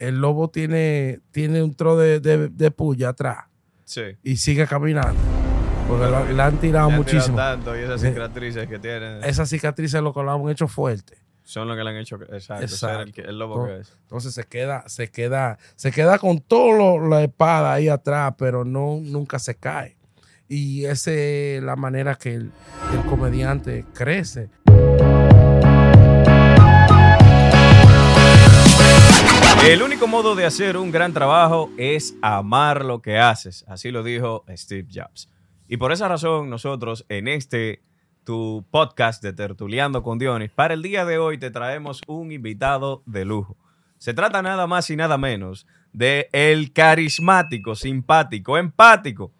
el lobo tiene, tiene un tro de, de, de puya atrás Sí. y sigue caminando. Porque la- le han tirado Le han tirado muchísimo. tanto y esas cicatrices que tiene Esas cicatrices lo que lo han hecho fuerte. son lo que le han hecho. Exacto. Exacto. ser el, que- el lobo que es. Entonces se queda, se queda, se queda con toda la espada ahí atrás, pero no, nunca se cae. Y esa es la manera que el, el comediante crece. El único modo de hacer un gran trabajo es amar lo que haces. Así lo dijo Steve Jobs. Y por esa razón, nosotros en este tu podcast de Tertuleando con Dionis, para el día de hoy te traemos un invitado de lujo. Se trata nada más y nada menos de el carismático, simpático, empático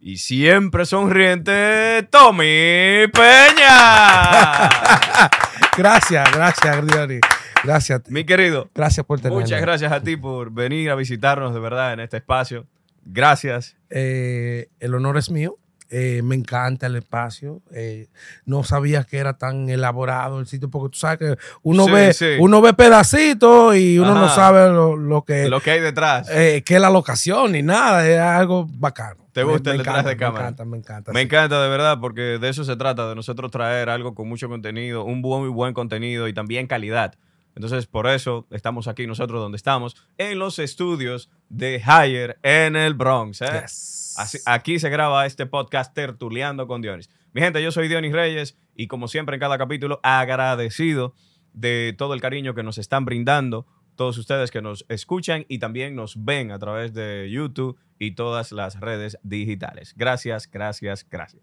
y siempre sonriente Tommy Peña. Gracias, gracias, Dionis. Gracias. Mi querido, Gracias por tenerme. Muchas gracias a ti por venir a visitarnos de verdad en este espacio. Gracias. Eh, el honor es mío. Eh, me encanta el espacio. Eh, no sabía que era tan elaborado el sitio, porque tú sabes que uno Sí, ve, sí. uno ve pedacitos y uno no sabe lo, lo que Lo que hay detrás. eh, que es la locación ni nada. Es algo bacano. ¿Te gusta me el detrás encanta, de cámara? Me encanta, me encanta. Me sí. encanta de verdad porque de eso se trata, de nosotros traer algo con mucho contenido, un buen, muy buen contenido y también calidad. Entonces, por eso estamos aquí nosotros donde estamos, en los estudios de Higher en el Bronx. ¿eh? Yes. Así- aquí se graba este podcast Tertuleando con Dionis. Mi gente, yo soy Dionis Reyes y como siempre en cada capítulo agradecido de todo el cariño que nos están brindando todos ustedes que nos escuchan y también nos ven a través de YouTube y todas las redes digitales. Gracias, gracias, gracias.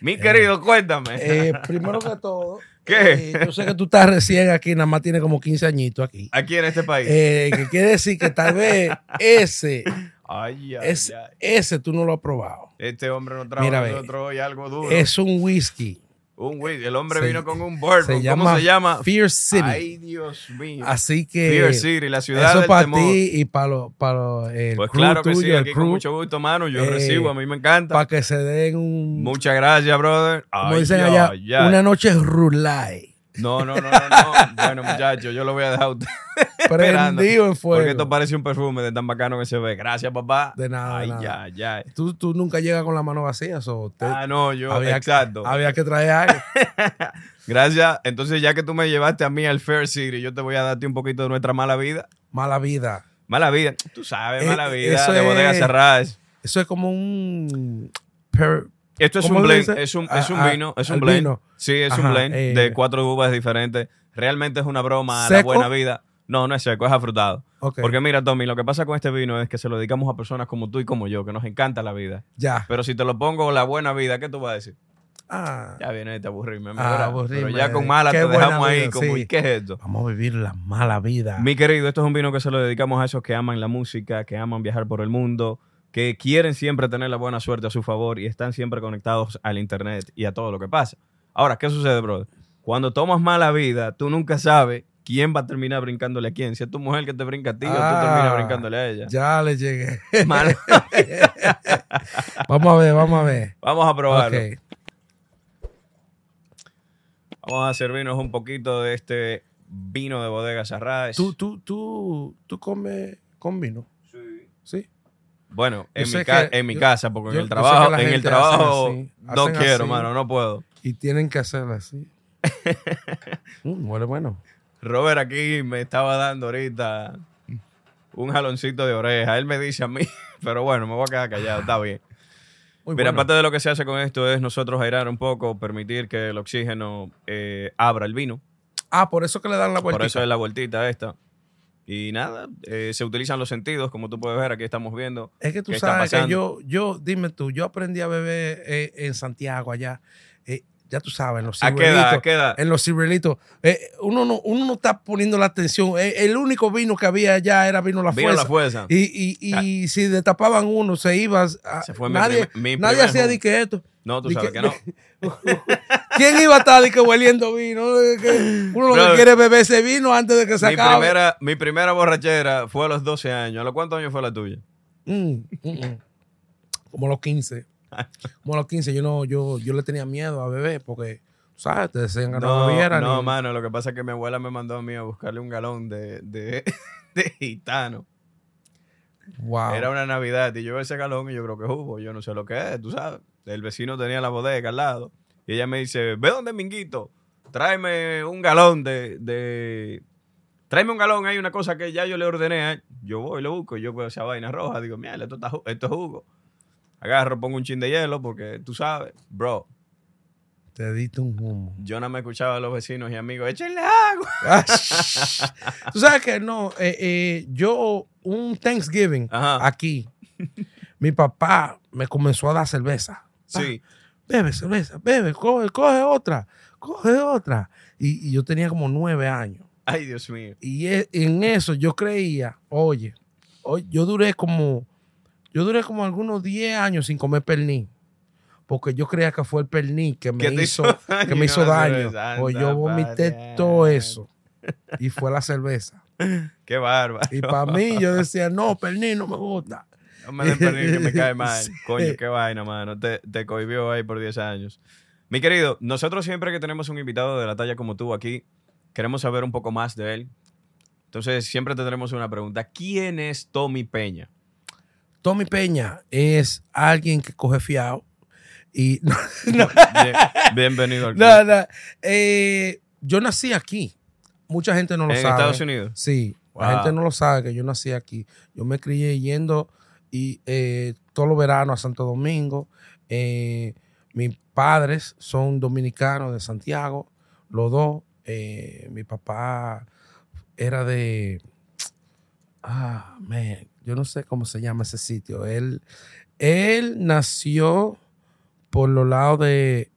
Mi querido, cuéntame. Eh, primero que todo, ¿Qué? eh, yo sé que tú estás recién aquí, nada más tienes como 15 añitos aquí. Aquí en este país. Eh, que quiere decir que tal vez ese, ay, ay, es, ay. ese tú no lo has probado. Este hombre nos trajo Mira, nosotros hoy algo duro. Es un whisky. Un whisky. El hombre Se- vino con un bourbon. ¿Cómo llama, se llama? Fear City. Ay, Dios mío. Así que Fear City, la ciudad eso del para ti y para lo, para lo- el Pues crew claro que tuyo, sí, aquí con crew, mucho gusto, mano. Yo eh, recibo, a mí me encanta. para que se den un, Muchas gracias, brother. como Ay, dicen allá, una noche rulay. No, no, no, no, no. bueno, muchachos, yo lo voy a dejar a usted. Prendido en fuego. Porque esto parece un perfume de tan bacano que se ve. Gracias, papá. De nada, de Ay, nada. ya, ya. Tú, tú nunca llegas con la mano vacía, so te- Ah, no, yo, había, exacto. había que traer algo. Gracias. Entonces, ya que tú me llevaste a mí al Fair City, yo te voy a darte un poquito de nuestra mala vida. Mala vida. Mala vida. Tú sabes, Eh, mala vida eso de bodegas es- cerradas. Eso es como un... per- Esto es ¿Cómo un le blend, es un, A- es un a- vino, es un blend. vino. Sí, es un blend eh. de cuatro uvas diferentes. Realmente es una broma a la buena vida. No, no es seco, es afrutado. Ok, Porque mira, Tommy, lo que pasa con este vino es que se lo dedicamos a personas como tú y como yo, que nos encanta la vida. ya. Pero si te lo pongo la buena vida, ¿qué tú vas a decir? Ah, Ya viene este aburrirme. Ah. Pero ya con mala Qué te dejamos ahí como, sí. ¿y qué es esto? vamos a vivir la mala vida. Mi querido, esto es un vino que se lo dedicamos a esos que aman la música, que aman viajar por el mundo, que quieren siempre tener la buena suerte a su favor y están siempre conectados al internet y a todo lo que pasa. Ahora, ¿qué sucede, brother? Cuando tomas mala vida, tú nunca sabes quién va a terminar brincándole a quién. Si es tu mujer que te brinca a ti o tú Ah, terminas brincándole a ella. Ya le llegué. Vamos a ver, vamos a ver. Vamos a probarlo. Vamos a servirnos un poquito de este vino de bodega Sarraes. ¿Tú, tú, tú, tú comes con vino? Sí. Bueno, Yo en, mi, ca- que- en mi yo- casa, porque yo- en el trabajo, en el trabajo así, no quiero, así. mano, no puedo. Y tienen que hacerlo así. Mm, huele bueno. Robert aquí me estaba dando ahorita un jaloncito de oreja. Él me dice a mí, pero bueno, me voy a quedar callado, está bien. Muy Mira, bueno. parte de lo que se hace con esto es nosotros airar un poco, permitir que el oxígeno eh, abra el vino. Ah, por eso que le dan la vuelta. Por eso es la vueltita esta. Y nada, eh, se utilizan los sentidos, como tú puedes ver, aquí estamos viendo. Es que tú ¿Qué está sabes que yo, yo, dime tú, yo aprendí a beber eh, en Santiago allá. Ya tú sabes, en los ¿A qué edad? ciruelitos. ¿A qué edad? En los ciruelitos. Eh, uno, no, uno no está poniendo la atención. Eh, el único vino que había allá era vino La Vino Fuerza. la fuerza. Y, y, y si destapaban uno, se iba. a- Se fue mi nadie primer- mi nadie hacía de que esto. No, tú sabes que, no. ¿Quién iba a estar de que hueliendo vino? Uno lo que quiere es beber ese vino antes de que se Mi acabe. primera, mi primera borrachera fue a los 12 años. ¿A los cuántos años fue la tuya? Mm, mm, mm. Como a los 15. Como a los 15. Yo, no, yo, yo le tenía miedo a beber porque ¿sabes? Te decían que no, No, bebieran. no, y- mano, lo que pasa es que mi abuela me mandó a mí a buscarle un galón de, de, de gitano. Wow. Era una Navidad y yo veo ese galón y yo creo que jugo, yo no sé lo que es, tú sabes. El vecino tenía la bodega al lado y ella me dice, ve donde Minguito, tráeme un galón de, de... Tráeme un galón, hay una cosa que ya yo le ordené. a él". Yo voy, lo busco, yo veo esa vaina roja, digo, mira, esto, está esto es jugo. Agarro, pongo un chin de hielo porque tú sabes, bro, Te diste un humo. yo no me escuchaba a los vecinos y amigos, échenle agua. Ah. Tú sabes que no, eh, eh, yo un Thanksgiving Ajá. aquí, mi papá me comenzó a dar cerveza. Sí. Bebe cerveza, bebe, coge, coge otra, coge otra. Y, y yo tenía como nueve años. Ay, Dios mío. Y e- en eso yo creía, oye, yo duré como, yo duré como algunos 10 años sin comer pernil. Porque yo creía que fue el pernil que me ¿Qué te hizo, daño que me hizo daño. O yo Anda, vomité padre. todo eso. Y fue la cerveza. Qué bárbaro. Y para mí yo decía, no, pernil no me gusta. No me den pernil que me cae mal. Sí. Coño, qué vaina, mano. Te, te cohibió ahí por 10 años. Mi querido, nosotros siempre que tenemos un invitado de la talla como tú aquí, queremos saber un poco más de él. Entonces, siempre tendremos una pregunta. ¿Quién es Tommy Peña? Tommy Peña es alguien que coge fiado. Y no, no, Bien- bienvenido al club. no, no. Eh, yo nací aquí. Mucha gente no lo ¿En sabe. Estados Unidos? Sí, la gente no lo sabe que yo nací aquí. Yo me crié yendo y eh, todos los veranos a Santo Domingo. Eh, mis padres son dominicanos de Santiago, los dos. Eh, mi papá era de. Ah, man, yo no sé cómo se llama ese sitio. Él, él nació por los lados de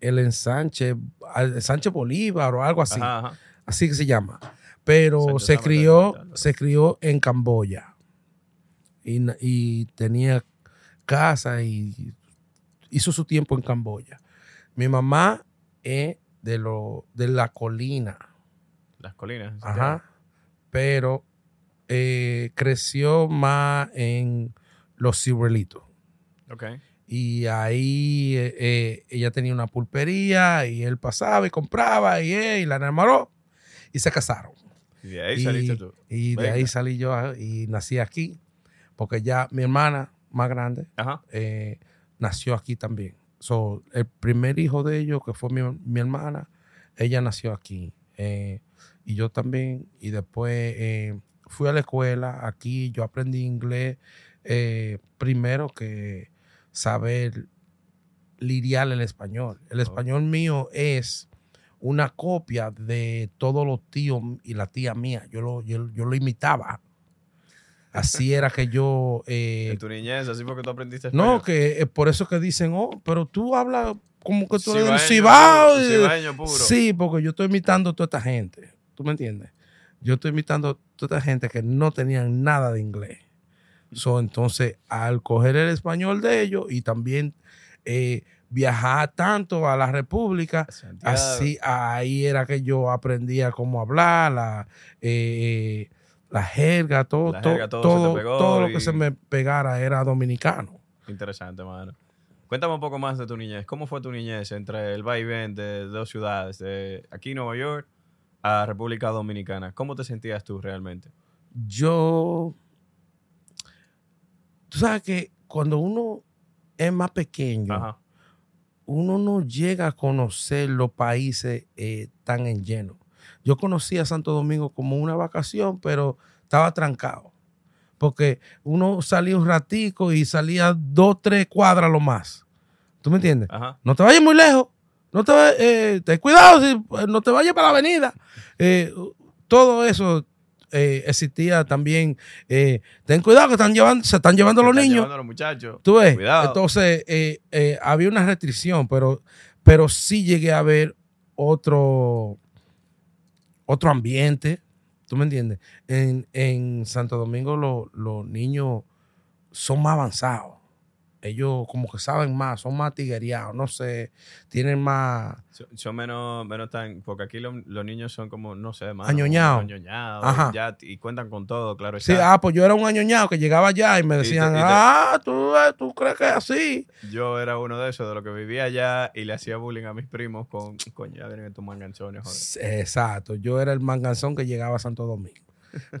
el ensanche, ensanche Bolívar o algo así Ajá, ajá. así que se llama. Pero se crió, se crió en Camboya. Y, y tenía casa y hizo su tiempo en Camboya. Mi mamá es de, lo, de la colina. Las colinas. Ajá. Pero eh, creció más en los ciruelitos. Ok. Y ahí eh, eh, ella tenía una pulpería y él pasaba y compraba y, eh, y la enamoró y se casaron. Y de ahí y, saliste tú. y de ahí salí yo ah, y nací aquí, porque ya mi hermana más grande Ajá. eh, nació aquí también. So, el primer hijo de ellos, que fue mi, mi hermana, ella nació aquí. eh, y yo también. Y después eh, fui a la escuela aquí, yo aprendí inglés eh, primero que saber lidiar el español. El Oh. español mío es una copia de todos los tíos y la tía mía. Yo lo, yo, yo lo imitaba. Así era que yo... eh, En tu niñez, así fue que tú aprendiste no, español. que es por eso que dicen, oh, pero tú hablas como que tú eres Cibaeño Cibao. Sí, porque yo estoy imitando a toda esta gente. ¿Tú me entiendes? Yo estoy imitando a toda esta gente que no tenían nada de inglés. So, entonces, al coger el español de ellos y también eh, viajar tanto a la República, Santiago. así ahí era que yo aprendía cómo hablar, la, eh, la jerga, todo, La todo, jerga, todo todo, lo que se me pegara era dominicano. Interesante, mano. Cuéntame un poco más de tu niñez. ¿Cómo fue tu niñez entre el vaivén de dos ciudades, de aquí Nueva York a República Dominicana? ¿Cómo te sentías tú realmente? Yo, tú sabes que cuando uno es más pequeño, Ajá. uno no llega a conocer los países eh, tan en lleno. Yo conocí a Santo Domingo como una vacación, pero estaba trancado. Porque uno salía un ratico y salía dos, tres cuadras lo más. ¿Tú me entiendes? Ajá. No te vayas muy lejos. No te eh, ten cuidado, si, eh, no te vayas para la avenida. Eh, todo eso eh, existía también. eh, ten cuidado que están llevando, se están llevando Se los están niños. llevando los muchachos. Tú ves, Cuidado. entonces eh, eh, había una restricción, pero, pero sí llegué a ver otro, otro ambiente. ¿Tú me entiendes? En, en Santo Domingo lo- los niños son más avanzados ellos como que saben más, son más tiguereados, no sé, tienen más... Son, son menos, menos tan. Porque aquí lo- los niños son como, no sé, más. Añoñados. Añoñados. Ajá. ya, y cuentan con todo, claro. Sí, ah, pues yo era un añoñado que llegaba allá y me Y te- decían, y te- ah, ¿tú, eh, tú crees que es así. Yo era uno de esos, de los que vivía allá y le hacía bullying a mis primos con, coño, ya vienen estos manganzones, joder. Exacto, yo era el manganzón que llegaba a Santo Domingo.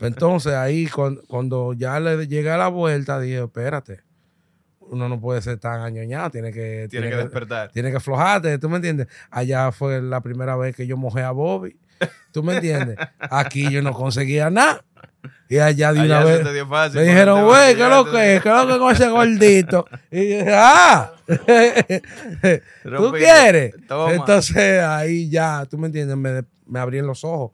Entonces ahí cuan- cuando, ya le llegué a la vuelta, dije, espérate, uno no puede ser tan añoñado, tiene que, Tiene que despertar. tiene que aflojarte, ¿tú me entiendes? Allá fue la primera vez que yo mojé a Bobby, ¿tú me entiendes? Aquí yo no conseguía nada. Y allá de una Allá vez te dio fácil. me dijeron, güey, ¿qué es lo que es? ¿Qué es lo que con ese gordito? Y yo dije, ah, ¿tú quieres? Toma. Entonces ahí ya, ¿tú me entiendes? Me, me abrían los ojos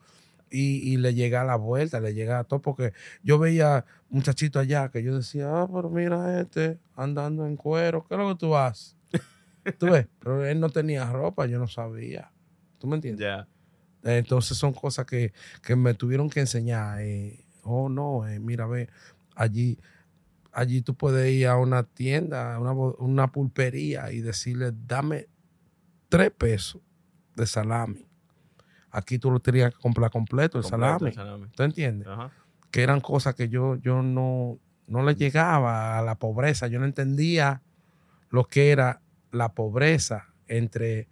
y, y le llega la vuelta, le llega a todo, porque yo veía muchachito allá que yo decía, ah, pero mira este andando en cuero, ¿qué es lo que tú haces? ¿Tú ves? Pero él no tenía ropa, yo no sabía. ¿Tú me entiendes? Ya. Entonces son cosas que, que me tuvieron que enseñar. eh, oh, no, eh, mira, ve, allí, allí tú puedes ir a una tienda, a una, una pulpería y decirle, dame tres pesos de salami. Aquí tú lo tenías que comprar completo, el Completo, salami. el salami. ¿Tú entiendes? Ajá. Que eran cosas que yo, yo no, no le llegaba a la pobreza. Yo no entendía lo que era la pobreza entre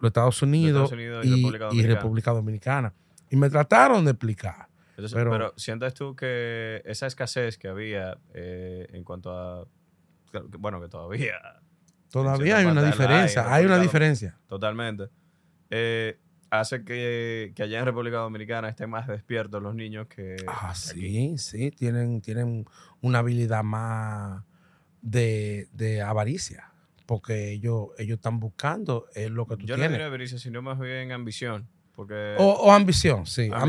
los Estados Unidos, Estados Unidos y y, República y Dominicana. República Dominicana. Y me trataron de explicar. Entonces, Pero- pero, sientes tú que esa escasez que había eh, en cuanto a. Bueno, que todavía. Todavía hay una diferencia, en hay una diferencia. Totalmente. Eh, hace que, que allá en República Dominicana estén más despiertos los niños que. Ah, que aquí. sí, sí, tienen, tienen una habilidad más de, de avaricia, porque ellos, ellos están buscando es lo que tú Yo no tienes. diría avaricia, sino más bien ambición. Porque. O, o ambición, sí, Ambición,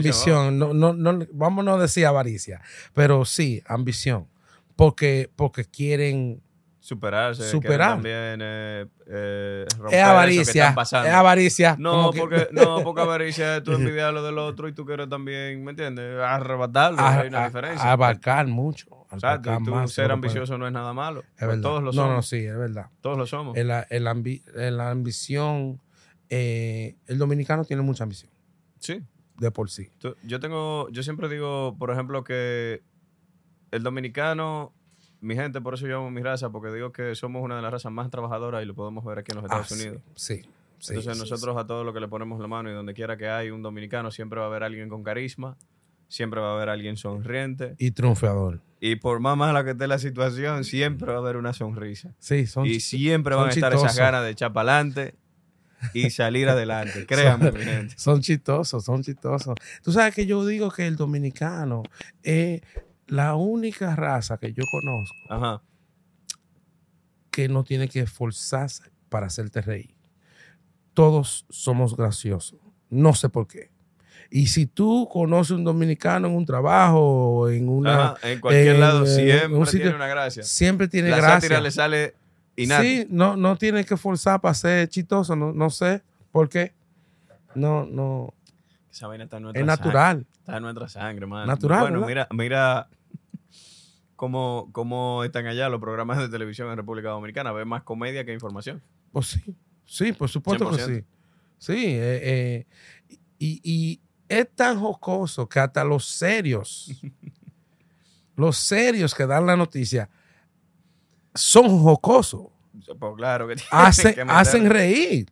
ambición. No, no, no, vamos a no decir avaricia, pero sí, ambición. Porque, porque quieren. Superarse. Superar. También eh, eh, romper Es eso que avaricia. pasando. Es avaricia. No, que- porque, no, porque avaricia es tú envidiar lo del otro y tú quieres también, ¿me entiendes? Arrebatarlo, a- hay una a- diferencia. abarcar mucho. Exacto, y tú más ser puede- ambicioso no es nada malo. Es Pues verdad. todos lo no, somos. no, sí, es verdad. Todos lo somos. El, el ambi- la ambición, eh, el dominicano tiene mucha ambición, sí. de por sí. Tú- yo tengo, yo siempre digo, por ejemplo, que el dominicano, mi gente, por eso yo amo mi raza, porque digo que somos una de las razas más trabajadoras y lo podemos ver aquí en los Estados Ah, sí, Unidos. Sí. sí, Entonces sí, nosotros a todo lo que le ponemos la mano y donde quiera que hay un dominicano, siempre va a haber alguien con carisma, siempre va a haber alguien sonriente. Y triunfador. Y por más mala que esté la situación, siempre va a haber una sonrisa. Sí, son Y siempre son van a estar esas ganas de echar para adelante y salir adelante. Créanme, mi gente. Son chistosos, son chistosos. Tú sabes que yo digo que el dominicano es la única raza que yo conozco Ajá. que no tiene que esforzarse para hacerte reír. Todos somos graciosos. No sé por qué. Y si tú conoces un dominicano en un trabajo o en una... Ajá, En cualquier en- lado en siempre un sitio- tiene una gracia. Siempre tiene la gracia. sátira le sale innata. Sí, no, no tiene que forzar para ser chistoso. No, no sé por qué. No, no. Esa vaina está en nuestra Es sangre. natural. Está en nuestra sangre, man. Natural, Bueno, ¿verdad? mira, mira cómo, cómo están allá los programas de televisión en República Dominicana. Ven más comedia que información. Pues sí. Sí, por supuesto que 100%. sí. Sí. eh, eh, y, y es tan jocoso que hasta los serios, los serios que dan la noticia, son jocosos. Pues claro que tienen hacen, que hacen reír.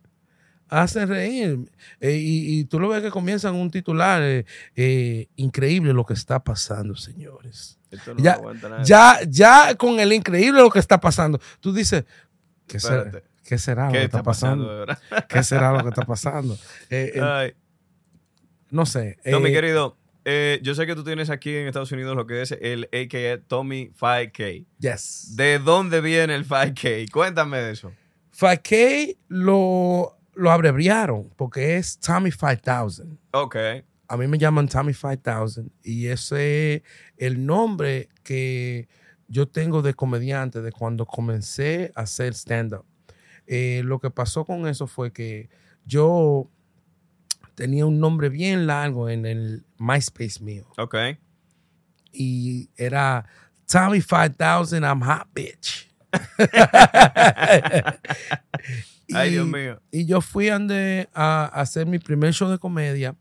Hacen reír. Eh, y, y tú lo ves que comienzan un titular eh, eh, increíble lo que está pasando, señores. Esto no Ya-. Ya, ya con el increíble lo que está pasando, tú dices, ¿qué será, Espérate. ¿qué será lo ¿Qué que está pasando? ¿Qué será lo que está pasando? No sé. No, mi querido, eh, yo sé que tú tienes aquí en Estados Unidos lo que es el AKA Tommy 5K. Yes. ¿De dónde viene el 5K? Cuéntame de eso. 5K lo, lo abreviaron porque es Tommy 5000. Ok. A mí me llaman Tommy 5000 y ese es el nombre que yo tengo de comediante de cuando comencé a hacer stand-up. Eh, lo que pasó con eso fue que yo tenía un nombre bien largo en el MySpace mío Ok. y era Tommy 5000 I'm hot bitch. Ay, Y- Dios mío. Y yo fui ande a, a hacer mi primer show de comedia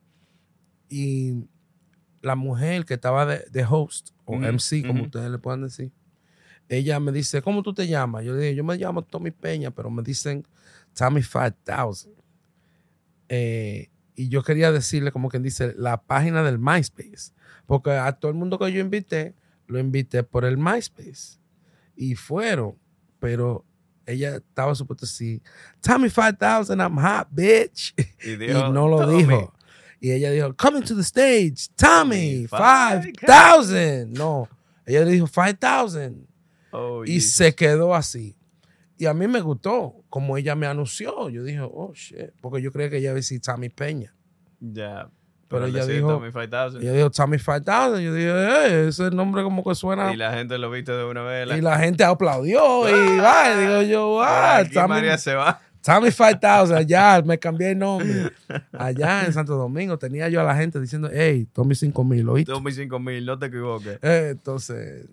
y la mujer que estaba de, de host o MC, como ujú. ustedes le puedan decir, ella me dice, ¿cómo tú te llamas? Yo le dije, yo me llamo Tommy Peña, pero me dicen Tommy 5000. Eh, y yo quería decirle, como quien dice, la página del MySpace. Porque a todo el mundo que yo invité, lo invité por el MySpace. Y fueron, pero ella estaba supuesto decir, Tommy 5000, I'm hot, bitch. Y, Y dijo, no lo "Tommy". dijo. Y ella dijo, coming to the stage, Tommy, Five 5000. No, ella le dijo 5000. Oh, Y Jesus. se quedó así. Y a mí me gustó como ella me anunció. Yo dije, oh, shit. Porque yo creía que ella iba a decir Tommy Peña. Ya. Pero ella dijo- Tommy 5000, Ella dijo Tommy 5000. Yo dije, eh, ese nombre como que suena. Y la gente lo viste de una vez. Y la gente aplaudió. Y va, y digo yo, ah, aquí Tommy, María se va. Tommy 5000. Allá me cambié el nombre. Allá en Santo Domingo tenía yo a la gente diciendo, hey, Tommy 5000, ¿oíste? Tommy 5000, no te equivoques. Eh, entonces,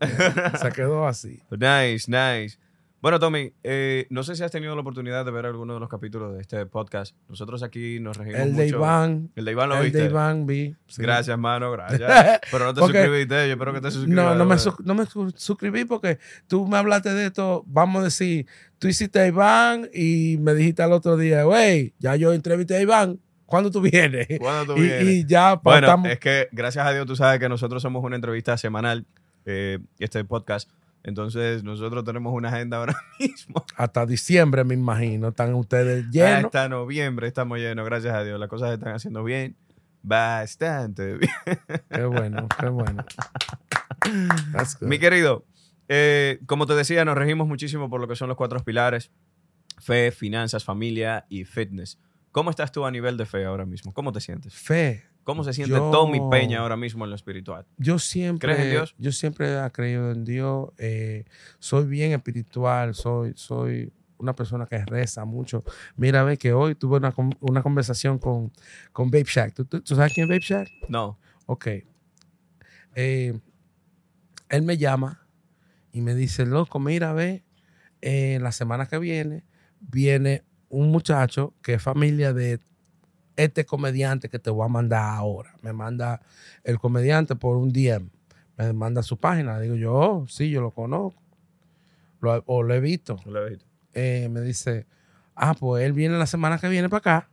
se quedó así. Nice, nice. Bueno, Tommy, eh, no sé si has tenido la oportunidad de ver alguno de los capítulos de este podcast. Nosotros aquí nos regimos El de mucho. Iván, El de Iván lo el viste. de Iván vi. sí. Gracias, mano, gracias. Pero no te Porque- suscribiste, yo espero que te suscribas. No, no me, de no suscribí porque tú me hablaste de esto, vamos a decir, tú hiciste a Iván y me dijiste al otro día, wey, ya yo entrevisté a Iván, ¿cuándo tú vienes? ¿Cuándo tú Y, vienes? y ya pues, Bueno, estamos- es que gracias a Dios tú sabes que nosotros somos una entrevista semanal, eh, este podcast. Entonces nosotros tenemos una agenda ahora mismo. hasta diciembre, me imagino, están ustedes llenos. Hasta noviembre estamos llenos, gracias a Dios. Las cosas se están haciendo bien. Bastante bien. Qué bueno, qué bueno. Mi querido, eh, como te decía, nos regimos muchísimo por lo que son los cuatro pilares. Fe, finanzas, familia y fitness. ¿Cómo estás tú a nivel de fe ahora mismo? ¿Cómo te sientes? Fe. ¿Cómo se siente Yo- Tommy Peña ahora mismo en lo espiritual? Yo siempre, ¿Crees en Dios? yo siempre he creído en Dios. eh, soy bien espiritual, soy, soy una persona que reza mucho. Mira, ve que hoy tuve una, una conversación con, con Babe Shack. ¿Tú, tú- tú sabes quién es Babe Shack? No. Ok. Eh, él me llama y me dice, loco, mira, ve, eh, la semana que viene viene un muchacho que es familia de este comediante que te voy a mandar ahora. Me manda el comediante por un DM. Me manda su página. Digo yo, oh, sí, yo lo conozco. Lo- o lo he visto. Lo he visto. Eh, me dice, ah, pues él viene la semana que viene para acá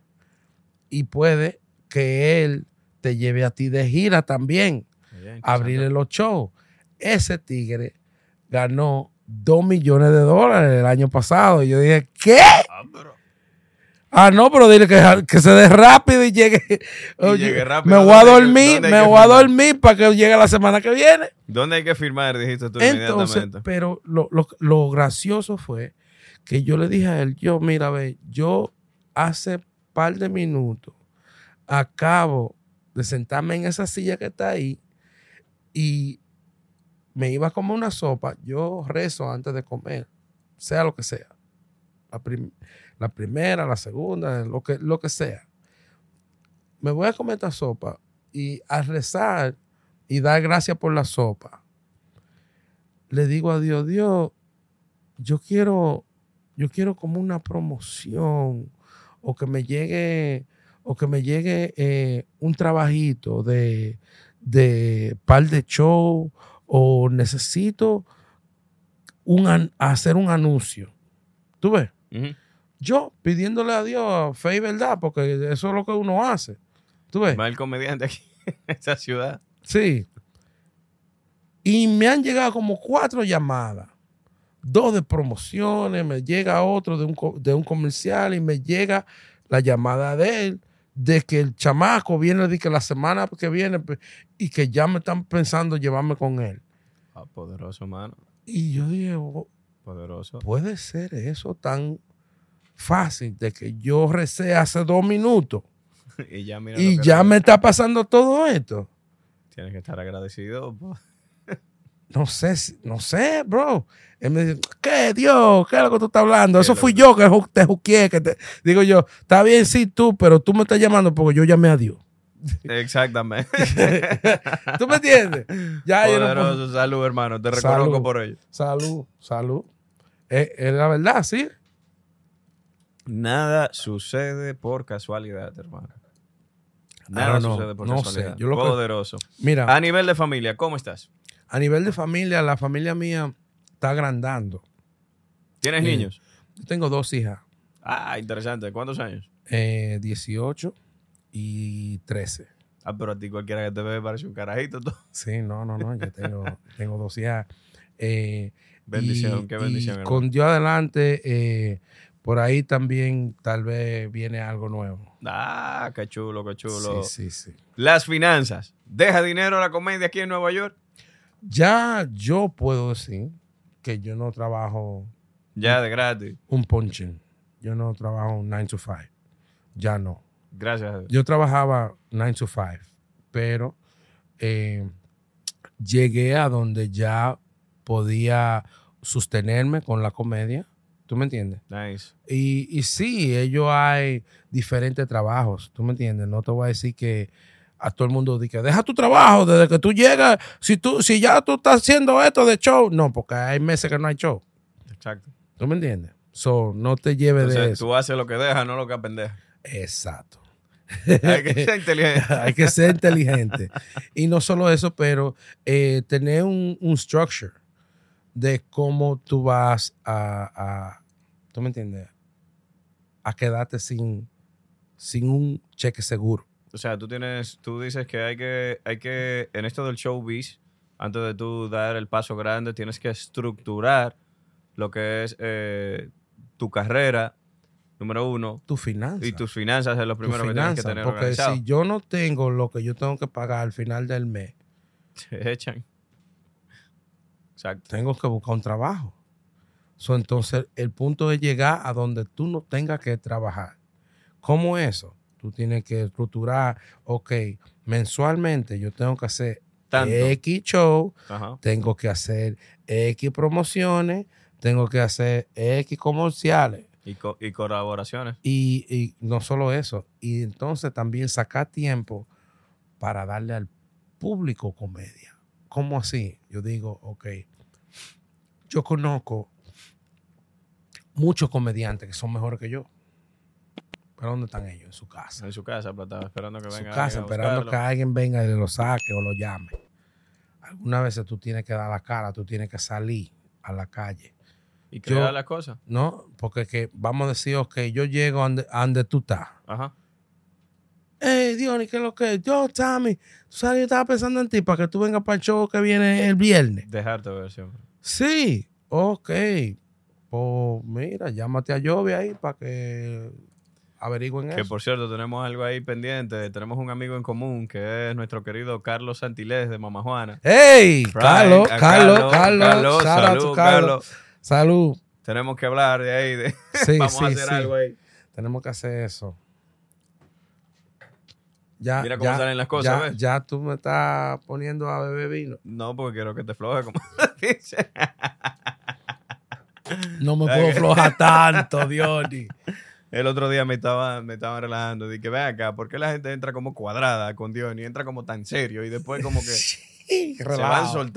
y puede que él te lleve a ti de gira también, Bien, abrirle los shows. Ese tigre ganó 2 millones de dólares el año pasado. Y yo dije, ¿qué? Ah, pero- Ah, no, pero dile que, que se dé rápido y llegue. Oye, llegue rápido. Me voy a ¿Dónde hay que- dormir, me voy a dormir para que llegue la semana que viene. ¿Dónde hay que firmar? Dijiste tú Entonces, inmediatamente. pero lo, lo- lo gracioso fue que yo le dije a él, yo, mira, ve, yo hace par de minutos acabo de sentarme en esa silla que está ahí y me iba a comer una sopa. Yo rezo antes de comer, sea lo que sea. La, la primera, la segunda, lo que, lo que sea. Me voy a comer esta sopa y al rezar y dar gracias por la sopa, le digo a Dios, Dios, yo quiero, yo quiero como una promoción o que me llegue, o que me llegue eh, un trabajito de, de par de show o necesito un, hacer un anuncio. ¿Tú ves? Yo pidiéndole a Dios fe y verdad, porque eso es lo que uno hace. ¿Tú ves? Va el comediante aquí en esa ciudad. Sí. Y me han llegado como cuatro llamadas. Dos de promociones, me llega otro de un, de un comercial y me llega la llamada de él, de que el chamaco viene de que la semana que viene y que ya me están pensando llevarme con él. Ah, poderoso, mano. Y yo dije, "Oh, Poderoso. ¿puede ser eso tan fácil de que yo recé hace dos minutos y ya mira y ya me está pasando todo esto? Tienes que estar agradecido. No sé, no sé, bro. Él me dice, ¿qué, Dios? ¿Qué es lo que tú estás hablando? Eso fui yo que te juqué. Que te... Digo yo, está bien, sí, tú, pero tú me estás llamando porque yo llamé a Dios. Exactamente. ¿Tú me entiendes? Ya, yo no Poderoso. Salud, hermano. Te Salud. reconozco por ello. Salud, salud. Es, es la verdad, sí. Nada sucede por casualidad, hermano. Nada sucede por No sé. casualidad. Yo lo que- Poderoso. Mira, A nivel de familia, ¿cómo estás? a nivel de familia, la familia mía está agrandando. ¿Tienes Sí. niños? Yo tengo dos hijas, Ah, interesante. ¿Cuántos años? eh, 18 y 13. Ah, pero a ti cualquiera que te ve parece un carajito. tú. Sí, no, no, no. Yo tengo, tengo dos hijas. Eh, Bendición, y- qué bendición. y con Dios adelante, eh, por ahí también tal vez viene algo nuevo. Ah, qué chulo, qué chulo. Sí, sí, sí. Las finanzas. ¿Deja dinero la comedia aquí en Nueva York? Ya yo puedo decir que yo no trabajo Ya, de gratis. un punching. Yo no trabajo un 9 to 5. Ya no. Gracias. Yo trabajaba 9 to 5, pero eh, llegué a donde ya podía sostenerme con la comedia. ¿Tú me entiendes? Nice. Y, y sí, ellos hay diferentes trabajos, ¿tú me entiendes? No te voy a decir que a todo el mundo diga, deja tu trabajo desde que tú llegas, si tú si ya tú estás haciendo esto de show, no, porque hay meses que no hay show, Exacto. ¿tú me entiendes? So, no te lleves de eso. tú haces lo que dejas, no lo que apendejas. Exacto. Hay que ser inteligente. hay que ser inteligente. Y no solo eso, pero eh, tener un, un structure de cómo tú vas a, a- ¿tú me entiendes? A quedarte sin, sin un cheque seguro. O sea, tú tienes, tú dices que hay que, hay que, en esto del showbiz, antes de tú dar el paso grande, tienes que estructurar lo que es eh, tu carrera, número uno, Tu finanza. y tus finanzas es lo primero que tienes que tener Porque organizado. si yo no tengo lo que yo tengo que pagar al final del mes, Se echan. Exacto. tengo que buscar un trabajo. So, entonces, el punto es llegar a donde tú no tengas que trabajar. ¿Cómo eso? Tú tienes que estructurar, ok, mensualmente yo tengo que hacer Tanto. X show, Ajá. tengo que hacer X promociones, tengo que hacer X comerciales. Y, co- y colaboraciones. Y, y no solo eso, y entonces también sacar tiempo para darle al público comedia. ¿Cómo así? Yo digo, ok, yo conozco muchos comediantes que son mejores que yo. ¿Pero dónde están ellos? En su casa. En su casa, pero estaba esperando que En su venga. casa, a esperando que alguien venga y lo saque o lo llame. Algunas veces tú tienes que dar la cara, tú tienes que salir a la calle. Y yo- crear las cosas. ¿No? Porque que vamos a decir, ok, yo llego a donde, tú estás. Ajá. Hey, Diony, ¿qué es lo que es? Yo, Tommy, tú sabes, yo estaba pensando en ti para que tú vengas para el show que viene el viernes. Dejarte ver siempre. Sí, ok. Pues mira, llámate a Jovi ahí para que averigüen Que eso. por cierto, tenemos algo ahí pendiente. Tenemos un amigo en común que es nuestro querido Carlos Santilés de Mama Juana. ¡Hey! Carlos, Carlos, Carlos, Carlos, to salud, Carlos. Carlos. Salud. Tenemos que hablar de ahí. De, Sí, vamos sí, a hacer sí. algo ahí. Tenemos que hacer eso. Ya, Mira cómo ya, salen las cosas, ya, ¿ves? ya tú me estás poniendo a beber vino. No, porque quiero que te floje, como dice. No me puedo flojar tanto, Diony. El otro día me estaba, me estaban relajando. Dije, ve acá, ¿por qué la gente entra como cuadrada con Dios y entra como tan serio? Y después como que se van Relajado.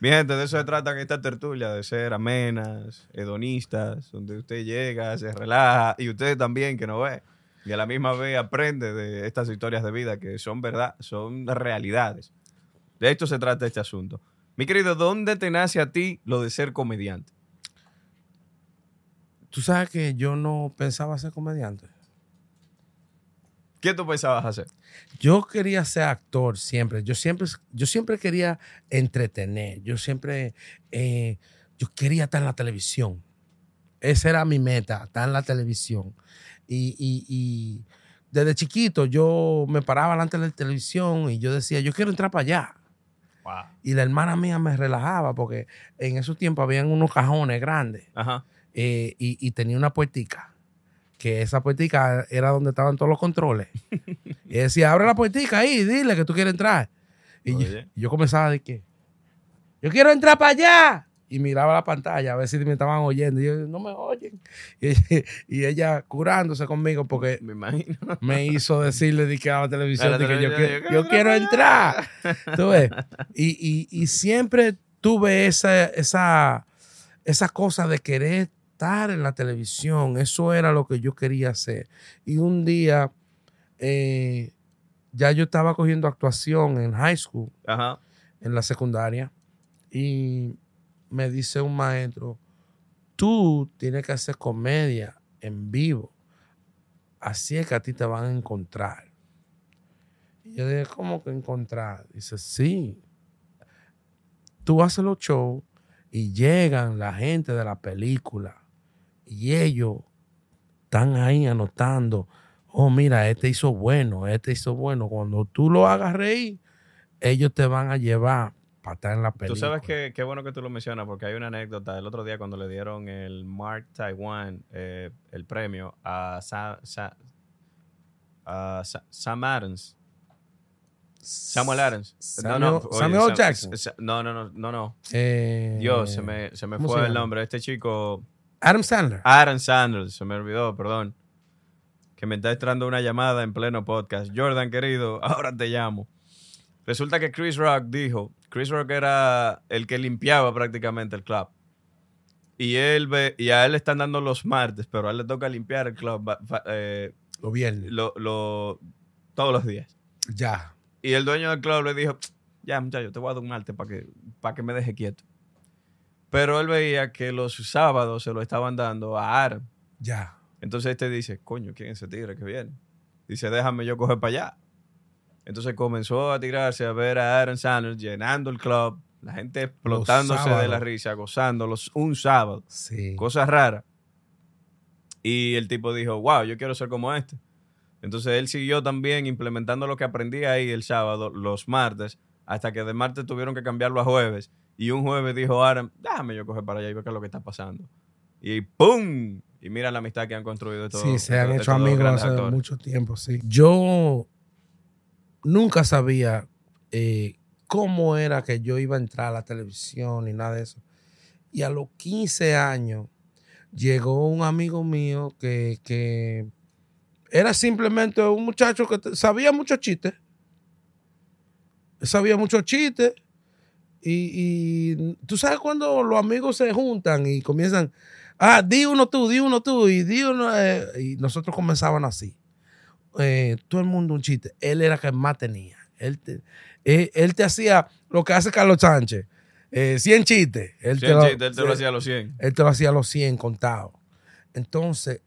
Mi gente, de eso se trata esta tertulia, de ser amenas, hedonistas, donde usted llega, se relaja, y usted también que no ve, y a la misma vez aprende de estas historias de vida que son verdad, son realidades. De esto se trata este asunto. Mi querido, ¿dónde te nace a ti lo de ser comediante? Tú sabes que yo no pensaba ser comediante. ¿Qué tú pensabas hacer? Yo quería ser actor siempre. Yo siempre, yo siempre quería entretener. Yo siempre, eh, yo quería estar en la televisión. Esa era mi meta, estar en la televisión. Y, y- y desde chiquito yo me paraba delante de la televisión y yo decía, yo quiero entrar para allá. Y la hermana mía me relajaba porque en esos tiempos habían unos cajones grandes Ajá. eh, y, y tenía una puertica. Que esa puertica era donde estaban todos los controles. y decía, abre la puertica ahí, dile que tú quieres entrar. Y yo, comenzaba de que, yo quiero entrar para allá. Y miraba la pantalla a ver si me estaban oyendo. Y yo, no me oyen. Y, y ella curándose conmigo porque Me imagino. me hizo decirle de que a la televisión la que yo, quiero- yo quiero entrar. ¿Tú ves? Y, y- y siempre tuve esa, esa, esa cosa de querer estar en la televisión, eso era lo que yo quería hacer. Y un día, eh, ya yo estaba cogiendo actuación en high school, Ajá. en la secundaria, y me dice un maestro, tú tienes que hacer comedia en vivo, así es que a ti te van a encontrar. Y yo dije, ¿cómo que encontrar? Dice, sí, tú haces los shows y llegan la gente de la película y ellos están ahí anotando, oh, mira, este hizo bueno, este hizo bueno. Cuando tú lo hagas reír, ellos te van a llevar para estar en la película. Tú sabes que qué bueno que tú lo mencionas porque hay una anécdota el otro día cuando le dieron el Mark Taiwan eh, el premio a, Sa- Sa- a Sa- Sam Adams. Samuel Adams. Samuel- oye, Samuel Sam- Jackson. Sa- No, no, no, no, no. Eh, Dios, se me, se me ¿cómo fue se el nombre. Este chico, Adam Sandler. Aaron Sanders, se me olvidó, perdón. Que me está entrando una llamada en pleno podcast. Jordan, querido, ahora te llamo. Resulta que Chris Rock dijo, Chris Rock era el que limpiaba prácticamente el club. Y él ve, y a él le están dando los martes, pero a él le toca limpiar el club eh, Lo viernes. lo- lo- todos los días. Ya. Y el dueño del club le dijo, ya muchacho, te voy a dar un martes para que, para que me deje quieto. Pero él veía que los sábados se lo estaban dando a Aaron. Ya. Entonces este dice, coño, ¿quién es ese tigre que viene? Dice, déjame yo coger para allá. Entonces comenzó a tirarse a ver a Aaron Sanders llenando el club, la gente explotándose de la risa, gozándolos un sábado, Sí. cosas raras. Y el tipo dijo, wow, yo quiero ser como este. Entonces él siguió también implementando lo que aprendí ahí el sábado, los martes, hasta que de martes tuvieron que cambiarlo a jueves. Y un jueves dijo Aaron, déjame yo coger para allá y ver qué es lo que está pasando. Y ¡pum! Y mira la amistad que han construido estos Sí, se han hecho amigos hace actores. mucho tiempo, sí. Yo nunca sabía eh, cómo era que yo iba a entrar a la televisión ni nada de eso. Y a los 15 años llegó un amigo mío que, que era simplemente un muchacho que sabía muchos chistes. Sabía muchos chistes. Y, y tú sabes cuando los amigos se juntan y comienzan, ah, di uno tú, di uno tú, y di uno. eh, y nosotros comenzábamos así. Eh, todo el mundo un chiste. Él era el que más tenía. Él te, él, él te hacía lo que hace Carlos Sánchez. Eh, 100 chistes. Él, Cien chistes, él te lo hacía a los 100. él te lo hacía a los 100 contados. Entonces,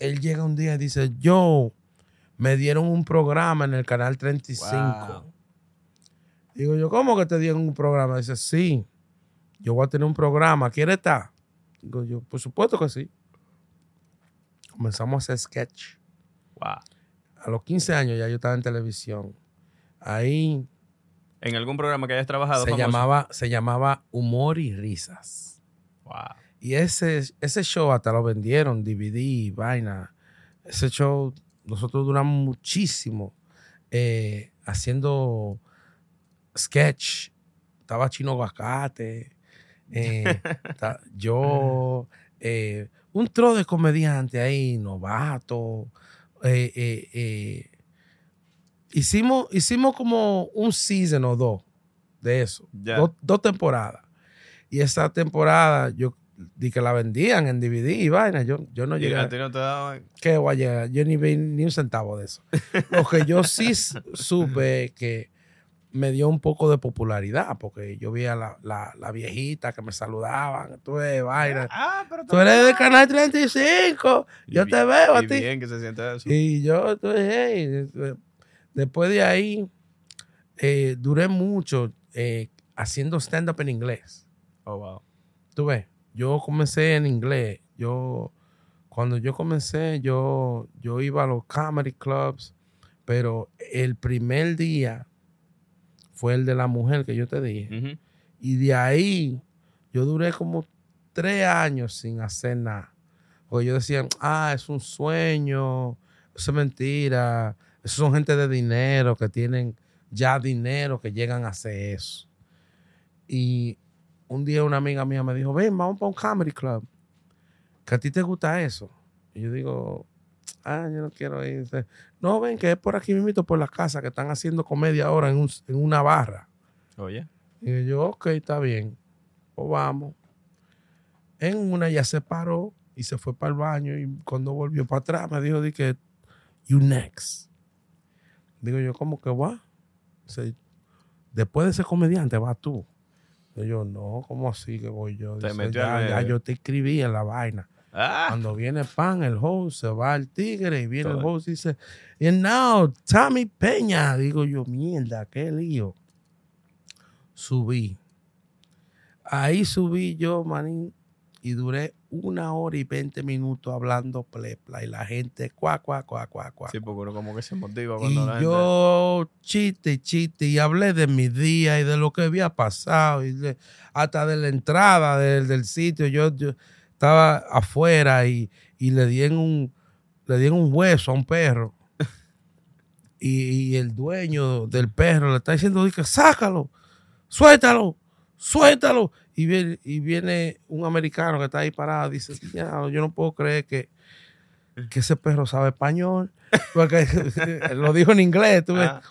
él llega un día y dice, yo, me dieron un programa en el canal 35. Wow. Digo yo, ¿cómo que te dieron un programa? Dice, sí, yo voy a tener un programa. ¿Quieres estar? Digo yo, por supuesto que sí. Comenzamos a hacer sketch. Wow. A los 15 años ya yo estaba en televisión. Ahí En algún programa que hayas trabajado. se famoso? llamaba, se llamaba Humor y Risas. Wow. Y ese, ese show hasta lo vendieron, DVD, vaina. Ese show, nosotros duramos muchísimo eh, haciendo sketch. Estaba Chino Aguacate, eh, ta- yo, eh, un tro de comediante ahí, novato. eh, eh. Hicimos, hicimos como un season o dos de eso, dos, temporadas. Y esa temporada yo di que la vendían en DVD y vaina. Yo, yo no Y llegué. ti no te daban. ¿Qué voy a llegar? Yo ni vi ni un centavo de eso. Lo que yo sí supe que me dio un poco de popularidad, porque yo vi a la, la, la viejita que me saludaban, tú eres vaina. Ah, pero Tú eres del canal 35, yo te veo a ti. bien que se siente eso. Y yo, tú, hey, de- después de ahí, eh, duré mucho eh, haciendo stand-up en inglés. Oh, wow. Tú ves, yo comencé en inglés. Yo, cuando yo comencé, yo, yo iba a los comedy clubs, pero el primer día fue el de la mujer que yo te dije. Y de ahí yo duré como tres años sin hacer nada. Porque yo decía, ah, es un sueño, eso es mentira. Esos son gente de dinero que tienen ya dinero que llegan a hacer eso. Y un día una amiga mía me dijo, ven, vamos para un comedy club. Que a ti te gusta eso. Y yo digo, ah, yo no quiero ir. No, ven, que es por aquí mismo, por la casa, que están haciendo comedia ahora en, un- en una barra. Oye. Y yo, ok, está bien. Pues vamos. En una ya se paró y se fue para el baño y cuando volvió para atrás me dijo, di que, you next. Digo yo, ¿cómo que va? Dice, Después de ese comediante va tú. Y yo, no, ¿cómo así que voy yo? Dice, ya, ya yo te escribí en la vaina. Ah, Cuando viene pan, el host, se va el tigre y viene el Todo. host y dice, and now, Tommy Peña. Digo yo, mierda, qué lío. Subí. Ahí subí yo, manín, y duré una hora y veinte minutos hablando plepla y la gente, cuá, cuá, cuá, cuá, cuá. sí, porque uno como que se motiva Y cuando la gente... yo chiste, chiste, y hablé de mi día y de lo que había pasado, y de- hasta de la entrada del, del sitio. Yo, yo estaba afuera y, y le di en un le di en un hueso a un perro. Y, y el dueño del perro le está diciendo, dice, sácalo, suéltalo, suéltalo. Y viene, y viene un americano que está ahí parado, dice, "Ya, yo no puedo creer que, que ese perro sabe español. Porque lo dijo en inglés, tú ves. Ah,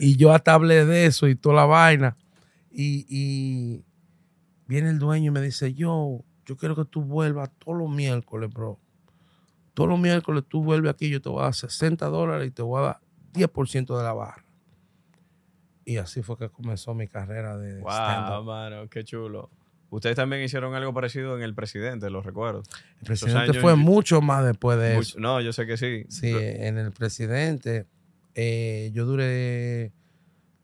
Y yo hasta hablé de eso y toda la vaina. Y, y viene el dueño y me dice, yo, yo quiero que tú vuelvas todos los miércoles, bro. Todos los miércoles tú vuelves aquí, yo te voy a dar 60 dólares y te voy a dar 10% de la barra. Y así fue que comenzó mi carrera de wow, stand-up. mano, qué chulo. Ustedes también hicieron algo parecido en El Presidente, lo recuerdo. El presidente años fue mucho más después de Mucho- eso. no, yo sé que sí. Sí, en el presidente eh, yo duré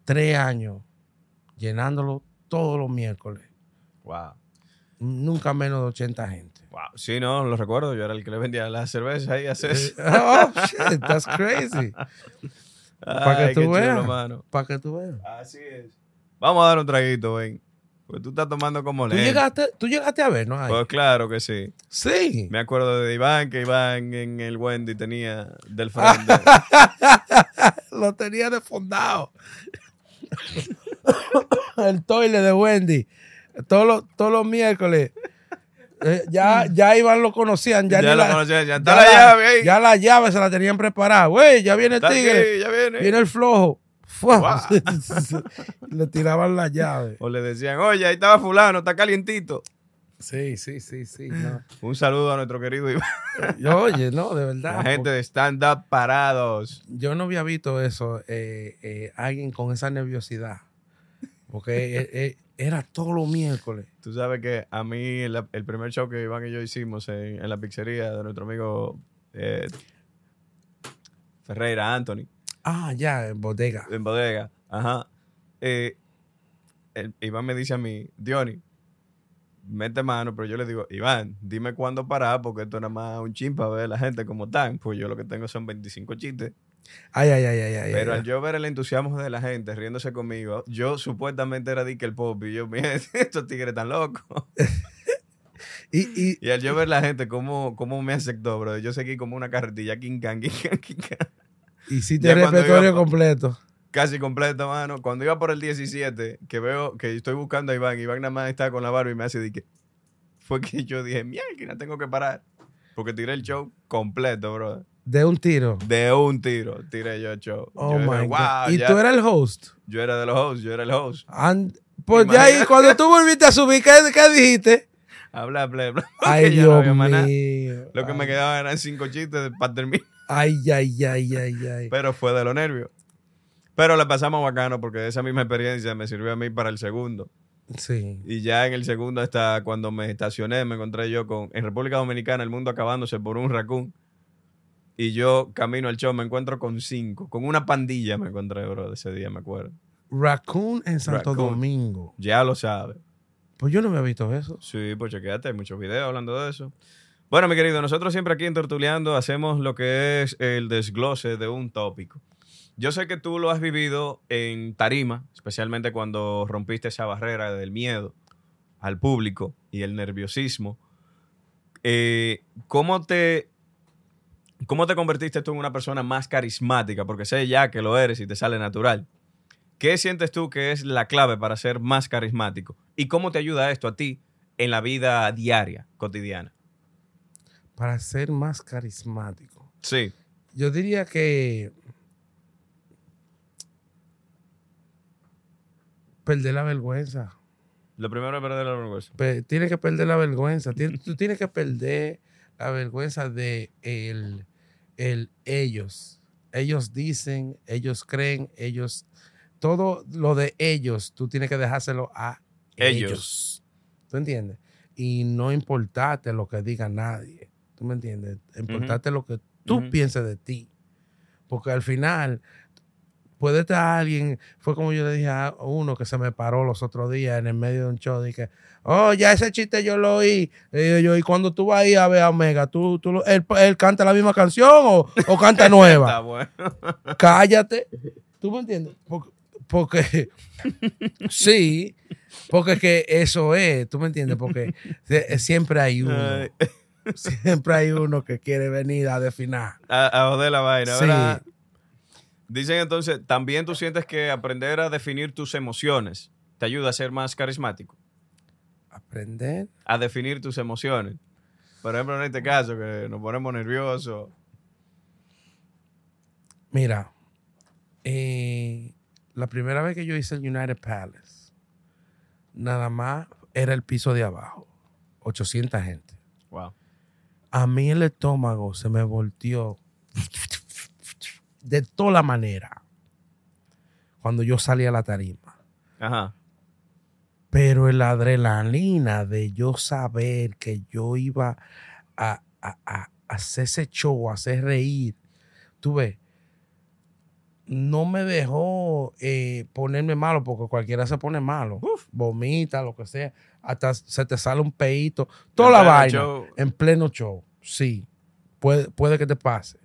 tres años llenándolo todos los miércoles. Wow. Nunca menos de 80 gente. Wow. Sí, no, lo recuerdo. Yo era el que le vendía la cerveza ahí a Cés. oh, shit, that's crazy. Para que tú veas. Para que tú veas. Así es. Vamos a dar un traguito, ven. Pues tú estás tomando como ¿Tú lento. llegaste, tú llegaste a ver, ¿no? Ahí. Pues claro que sí. sí. Me acuerdo de Iván, que Iván en el Wendy tenía del frente. Lo tenía desfondado. el toile de Wendy. Todos los, todos los miércoles. Eh, ya, ya Iván lo conocían. Ya, ya la- conocía, ya está ya la la- llave ahí. Ya la llave se la tenían preparada. Güey, ya viene el tigre. aquí, ya viene. Viene el flojo. Le tiraban la llave. O le decían, oye, ahí estaba fulano, está calientito. Sí, sí, sí, sí. no. Un saludo a nuestro querido Iván. Yo, Oye, no, de verdad. La gente de stand-up parados. Yo no había visto eso, eh, eh, alguien con esa nerviosidad. Porque eh, eh, era todos los miércoles. Tú sabes que a mí el, el primer show que Iván y yo hicimos en, en la pizzería de nuestro amigo eh, Ferreira Anthony, Ah, ya, en bodega. en bodega, ajá. eh, el- Iván me dice a mí, Diony, mete mano, pero yo le digo, Iván, dime cuándo parar, porque esto es nada más un chin para ver a la gente como están. Pues yo lo que tengo son 25 chistes. Ay, ay, ay, ay, ay. Pero ay. al yo ver el entusiasmo de la gente riéndose conmigo, yo supuestamente era Dick el Pop y yo, mira, estos tigres tan locos. Y, y, Y al yo ver la gente, cómo, cómo me aceptó, bro. Yo seguí como una carretilla, king can, king can, king can. hiciste el repertorio iba completo. Casi completa, mano. Cuando iba por el 17, que veo que estoy buscando a Iván, Iván nada más está con la barba y me hace de que fue que yo dije, mierda, tengo que parar. Porque tiré el show completo, bro. De un tiro. De un tiro tiré yo el show. Oh yo my dije, God. y ya- tú eras el host. Yo era de los hosts, yo era el host. And- pues ya ahí, cuando tú volviste a subir, ¿qué, qué dijiste? Habla, habla, habla. Ay, no Dios nada. mío. Lo que me quedaba eran cinco chistes para terminar. Ay, ay, ay, ay, ay. Pero fue de los nervios. Pero le pasamos bacano porque esa misma experiencia me sirvió a mí para el segundo. Sí. Y ya en el segundo, hasta cuando me estacioné, me encontré yo con. En República Dominicana, el mundo acabándose por un raccoon. Y yo camino al show, me encuentro con cinco. Con una pandilla me encontré, bro, ese día, me acuerdo. Raccoon en Santo Raccoon. Domingo. Ya lo sabes. Pues yo no había visto eso. Sí, pues chequeate, hay muchos videos hablando de eso. Bueno, mi querido, nosotros siempre aquí en Tertuleando hacemos lo que es el desglose de un tópico. Yo sé que tú lo has vivido en tarima, especialmente cuando rompiste esa barrera del miedo al público y el nerviosismo. Eh, ¿cómo, te, ¿Cómo te convertiste tú en una persona más carismática? Porque sé ya que lo eres y te sale natural. ¿Qué sientes tú que es la clave para ser más carismático? ¿Y cómo te ayuda esto a ti en la vida diaria, cotidiana? Para ser más carismático. Sí. Yo diría que perder la vergüenza. Lo primero es perder la vergüenza. Pe- tienes que perder la vergüenza. Tien- tú tienes que perder la vergüenza de el, el ellos. Ellos dicen, ellos creen, ellos. Todo lo de ellos, tú tienes que dejárselo a ellos. Ellos. ¿Tú entiendes? Y no importarte lo que diga nadie. ¿Tú me entiendes? Importarte lo que tú pienses de ti. Porque al final puede estar alguien, fue como yo le dije a uno que se me paró los otros días en el medio de un show, dije, oh, ya ese chiste yo lo oí. Le digo yo, y cuando tú vas ahí a ver a Omega, ¿tú, tú lo- él, él canta la misma canción o, o canta Está nueva? bueno. Cállate. ¿Tú me entiendes? Porque, porque sí, porque es que eso es, ¿tú me entiendes? Porque siempre hay uno, siempre hay uno que quiere venir a definir. a, a joder la vaina, Sí. ¿verdad? Dicen entonces, también tú sientes que aprender a definir tus emociones te ayuda a ser más carismático. Aprender. A definir tus emociones. Por ejemplo, en este caso, que nos ponemos nerviosos. Mira, eh, la primera vez que yo hice el United Palace, nada más era el piso de abajo, 800 gente. Wow. A mí el estómago se me volteó de toda la manera cuando yo salí a la tarima. Ajá. Pero la adrenalina de yo saber que yo iba a, a- a hacer ese show, a hacer reír, tú ves, no me dejó eh, ponerme malo, porque cualquiera se pone malo. Vomita, lo que sea. Hasta se te sale un peito. Toda En la vaina. show. En pleno show. Sí. Puede, puede que te pase.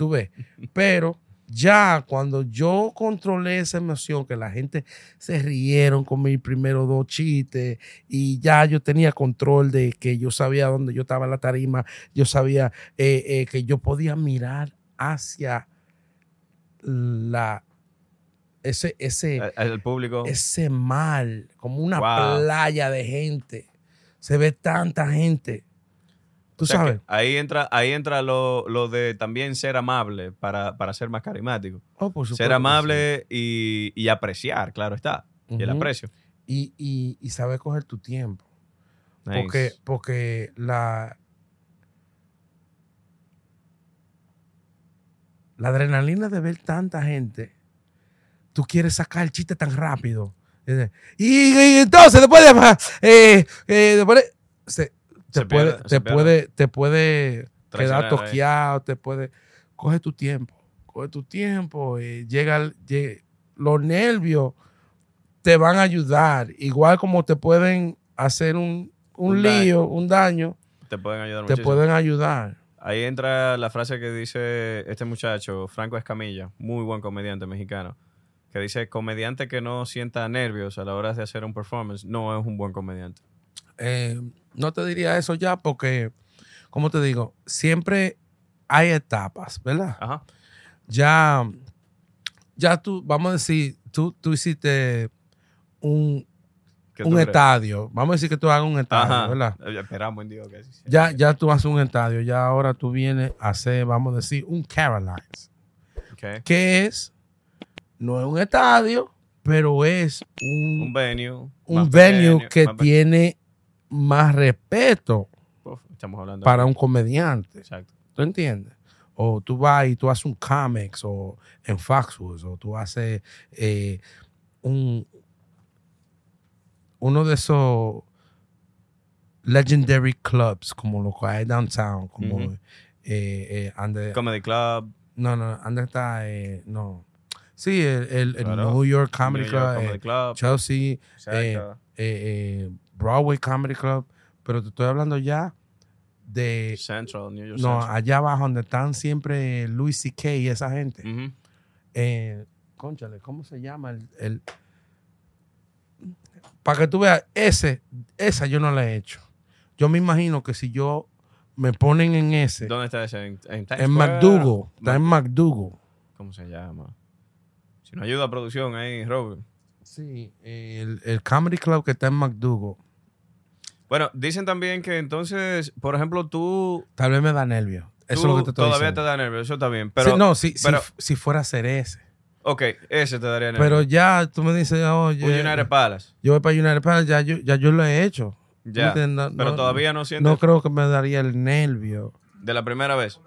Tú ves. Pero ya cuando yo controlé esa emoción, que la gente se rieron con mis primeros dos chistes y ya yo tenía control de que yo sabía dónde yo estaba en la tarima, yo sabía eh, eh, que yo podía mirar hacia la ese ese El, el público. ese mal, como una Wow. playa de gente. Se ve tanta gente. Tú O sea sabes. ahí entra, ahí entra lo, lo de también ser amable para, para ser más carismático. Oh, por supuesto Ser amable y, y apreciar, claro está. Y el aprecio. Y, y, y saber coger tu tiempo. Nice. Porque, porque la, la adrenalina de ver tanta gente, tú quieres sacar el chiste tan rápido. Y, y entonces, después de, eh, eh, después de- se- te, puede, pierde, te, puede, te puede quedar ahí. toqueado, te puede. Coge tu tiempo, coge tu tiempo. eh, llega, los nervios te van a ayudar, igual como te pueden hacer un, un, Un lío, un daño, Te pueden ayudar te muchísimo. pueden ayudar. Ahí entra la frase que dice este muchacho, Franco Escamilla, muy buen comediante mexicano, que dice, comediante que no sienta nervios a la hora de hacer un performance no es un buen comediante. Eh, no te diría eso ya porque, como te digo, siempre hay etapas, ¿verdad? Ajá. Ya, ya tú, vamos a decir, tú, tú hiciste un, ¿Qué tú un crees? estadio. Vamos a decir que tú hagas un estadio, Ajá. ¿verdad? Eh, Esperamos en Dios que sea. Ya, ya tú haces un estadio, ya ahora tú vienes a hacer, vamos a decir, un Carolines. Ok. que es, no es un estadio, pero es un, Un venue. un venue pequeño, que tiene más respeto Uf, estamos hablando. para un comediante. Exacto. ¿Tú entiendes? O tú vas y tú haces un comics o en Foxwoods o tú haces eh, un uno de esos legendary clubs como lo que hay downtown, como eh, eh, ande- Comedy Club. no, no, ande está, no. Sí, el, el-. New York Comedy New Club, York Comedy Club. Chelsea, Broadway Comedy Club, pero te estoy hablando ya de Central, New York no, Central. allá abajo donde están siempre Louis C.K. y esa gente. Ujú. Eh, conchale, ¿cómo se llama? El, el- Para que tú veas, ese, esa yo no la he hecho. Yo me imagino que si yo me ponen en ese, ¿Dónde está ese? En, en? McDougal, está en McDougal. ¿Cómo se llama? Si no ayuda a producción ahí, Robert. Sí, el, el Comedy Club que está en McDougal. Bueno, dicen también que entonces, por ejemplo, tú, Tal vez me da nervio. Eso es lo que te estoy todavía diciendo. te da nervio, eso está bien. Pero, Sí, no, si, si- pero- si fuera a hacer ese. Ok, ese te daría Pero nervio. ya tú me dices, oye, Un United Palace. yo voy para United Palace, ya yo, ya yo lo he hecho. ¿Tú me Ya. No- Pero no- todavía no sientes No creo que me daría el nervio. de la primera vez.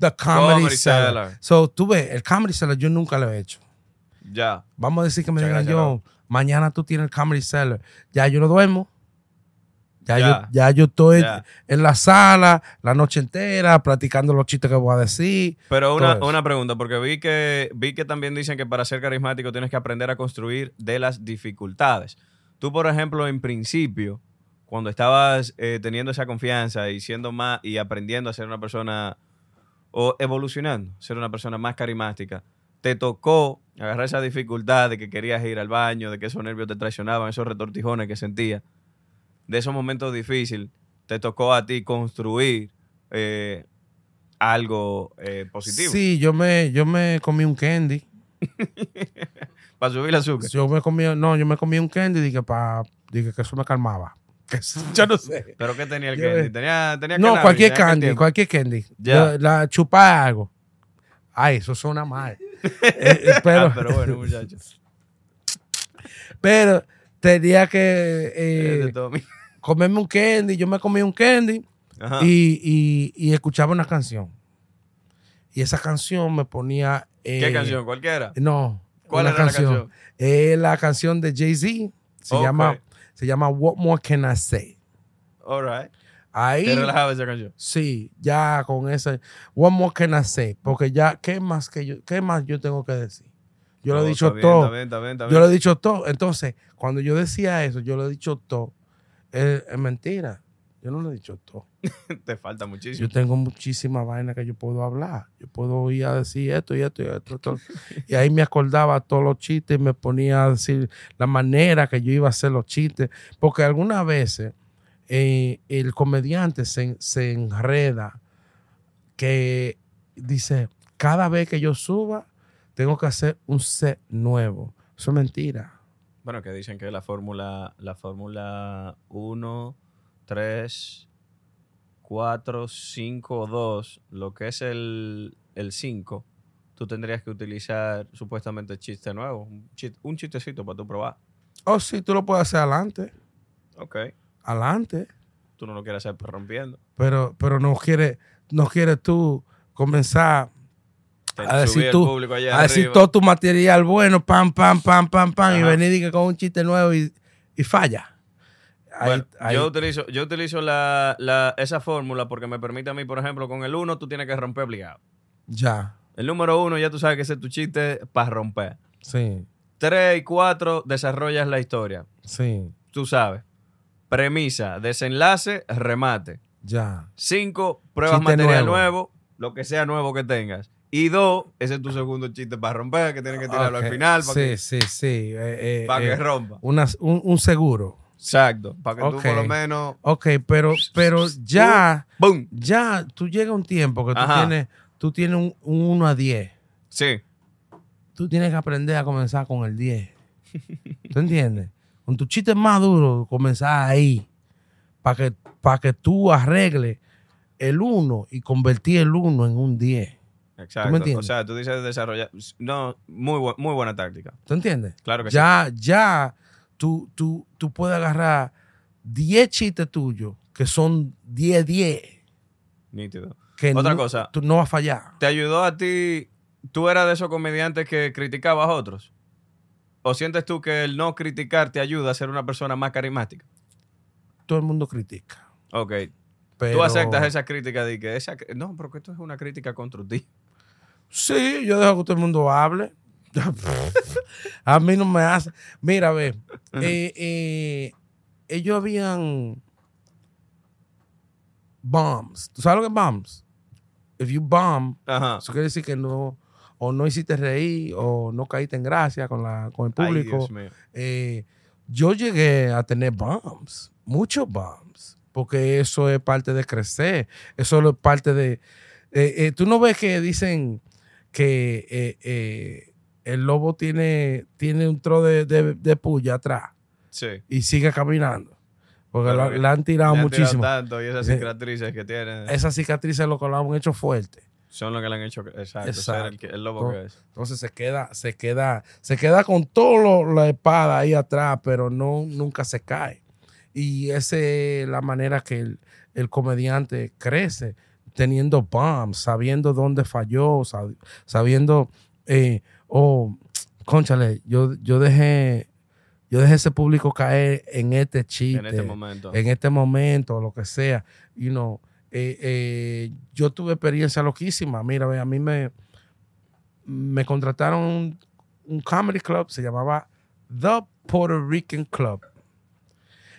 The Comedy, Comedy Cellar. Cellar. So, tú ves, el Comedy Cellar yo nunca lo he hecho. Ya. Vamos a decir que me digan yo, mañana tú tienes el Comedy Cellar. Ya yo no duermo. Ya. Yo, ya yo estoy en la sala la noche entera practicando los chistes que voy a decir. Pero una, una pregunta, porque vi que, vi que también dicen que para ser carismático tienes que aprender a construir de las dificultades. Tú, por ejemplo, en principio, cuando estabas eh, teniendo esa confianza y siendo más y aprendiendo a ser una persona o evolucionando, ser una persona más carismática, te tocó agarrar esa dificultad de que querías ir al baño, de que esos nervios te traicionaban, esos retortijones que sentías, de esos momentos difíciles, te tocó a ti construir eh, algo eh, positivo Sí, yo me, yo me comí un candy. para subir el azúcar. Yo me comí, no, yo me comí un candy dije, pa, dije que eso me calmaba. Que eso- yo no sé. ¿Pero qué tenía el candy? Tenía, tenía No, cannabis cualquier candy, cualquier candy. Ya. La chupar algo. Ay, eso suena mal. Eh, eh, pero, Ah, pero bueno, muchachos. pero tenía que eh. Comerme un candy. Yo me comí un candy y, y- y escuchaba una canción. Y esa canción me ponía. eh, ¿Qué canción? ¿Cualquiera? No. ¿Cuál era la canción? Es la canción de Jay-Z. Se, llama, se llama What More Can I Say? All right. Ahí. ¿Te relajaba esa canción? Sí, ya con ese. What more can I say? Porque ya, ¿qué más que yo, qué más yo tengo que decir? Yo lo he dicho bien, todo. Está bien, está bien, está Yo lo he dicho todo. Entonces, cuando yo decía eso, yo lo he dicho todo. Es, es mentira. Yo no lo he dicho todo. Te falta muchísimo. Yo tengo muchísimas vainas que yo puedo hablar. Yo puedo ir a decir esto y esto y esto. esto. y ahí me acordaba todos los chistes y me ponía a decir la manera que yo iba a hacer los chistes. Porque algunas veces eh, el comediante se, se enreda que dice, cada vez que yo suba, tengo que hacer un set nuevo. Eso es mentira. Bueno, que dicen que la fórmula, la fórmula 1, 3, 4, 5, 2, lo que es el 5, tú tendrías que utilizar supuestamente chiste nuevo, un, chis- un chistecito para tú probar. Oh, sí, tú lo puedes hacer adelante. Ok. Adelante. Tú no lo quieres hacer rompiendo. Pero, pero no quiere, no quieres tú comenzar a subí el tú, allá a todo tu material bueno, pam, pam, pam, pam, pam, y Ajá. venir y con un chiste nuevo y, y falla. Ahí- Bueno, ahí- yo utilizo, yo utilizo la, la- esa fórmula porque me permite a mí, por ejemplo, con el 1 tú tienes que romper obligado. ya, El número 1 ya tú sabes que ese es tu chiste para romper. sí, 3 y 4 desarrollas la historia. sí, Tú sabes. Premisa, desenlace, remate. ya. 5, pruebas Chiste material nuevo. nuevo. lo que sea nuevo que tengas. Y 2, ese es tu segundo chiste para romper, que tienes que tirarlo al final para, sí, que, sí, sí. eh, eh, para eh, que rompa. una- un, un seguro. Exacto. Para que Ok. tú por lo menos. Ok, pero, pero ya, ¡Boom! ya, tú llega un tiempo que tú Ajá. tienes, tú tienes un, un 1 a 10. Sí. Tú tienes que aprender a comenzar con el 10. ¿Tú entiendes? Con tu chiste más duro, comenzar ahí. Para que, para que tú arregles el 1 y convertir el 1 en un 10. Exacto. entiendes? O sea, tú dices desarrollar. No, muy, bu- muy buena táctica. ¿Tú entiendes? Claro que ya, ya, tú, tú, tú puedes agarrar 10 chistes tuyos que son 10-10. sí. Nítido. Que Otra no, cosa. Tú no vas a fallar. ¿Te ayudó a ti? ¿Tú eras de esos comediantes que criticabas a otros? ¿O sientes tú que el no criticar te ayuda a ser una persona más carismática? Todo el mundo critica. Ok. Pero, Tú aceptas esa crítica de que esa. No, pero que esto es una crítica constructiva. Sí, yo dejo que todo el mundo hable. a mí no me hace. Mira, ve, eh, eh, ellos habían bombs. ¿Tú sabes lo que es bombs? If you bomb, Ajá. eso quiere decir que no, o no hiciste reír, o no caíste en gracia con, la, con el Ay, público. Dios mío. Eh, yo llegué a tener bombs, muchos bombs, porque eso es parte de crecer, eso es parte de... eh, eh, Tú no ves que dicen que eh, eh, el lobo tiene, tiene un tro de, de- de puya atrás Sí. y sigue caminando, porque que le han tirado Le han tirado muchísimo. tanto y esas cicatrices que tiene. Esas cicatrices lo que lo han hecho fuerte. Son los que le han hecho, exacto, Exacto. el, lobo que es. Entonces se queda, se queda, se queda con toda la espada ahí atrás, pero no, nunca se cae. Y esa es la manera que el, el comediante crece, teniendo bombs, sabiendo dónde falló, sab- sabiendo, eh, oh, conchale, yo, yo dejé, yo dejé ese público caer en este chiste En este momento. en este momento, lo que sea. You know, eh, eh, yo tuve experiencia loquísima. Mira, ve, a mí me, me contrataron un, un comedy club, se llamaba The Puerto Rican Club.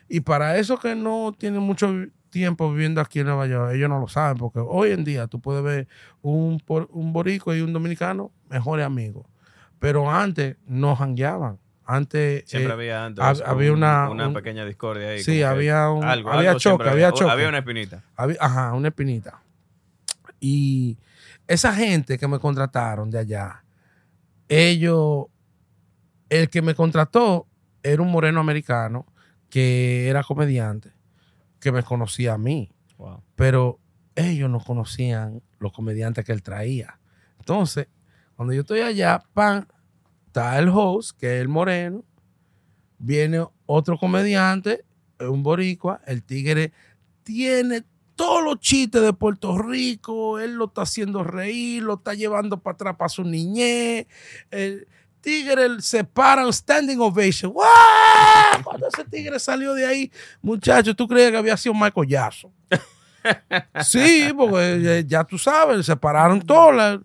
Y para eso que no tienen mucho tiempo viviendo aquí en Nueva York, ellos no lo saben, porque hoy en día tú puedes ver un, un borico y un dominicano mejores amigos. Pero antes no jangueaban. Antes Siempre eh, había antes hab- había un- una- una un- pequeña discordia ahí. Sí, había un- algo, había algo choque, había choque. Había una espinita. Había- ajá, una espinita. Y esa gente que me contrataron de allá, ellos, el que me contrató era un moreno americano que era comediante, que me conocía a mí, Wow. pero ellos no conocían los comediantes que él traía. Entonces, cuando yo estoy allá, pan, está el host, que es el moreno, viene otro comediante, un boricua, el tigre tiene todos los chistes de Puerto Rico, él lo está haciendo reír, lo está llevando para atrás para su niñez. Tigre se para un standing ovation. Cuando ese tigre salió de ahí, muchacho, ¿tú creías que había sido Michael Jackson? Sí, porque ya, ya tú sabes, se pararon todos. la-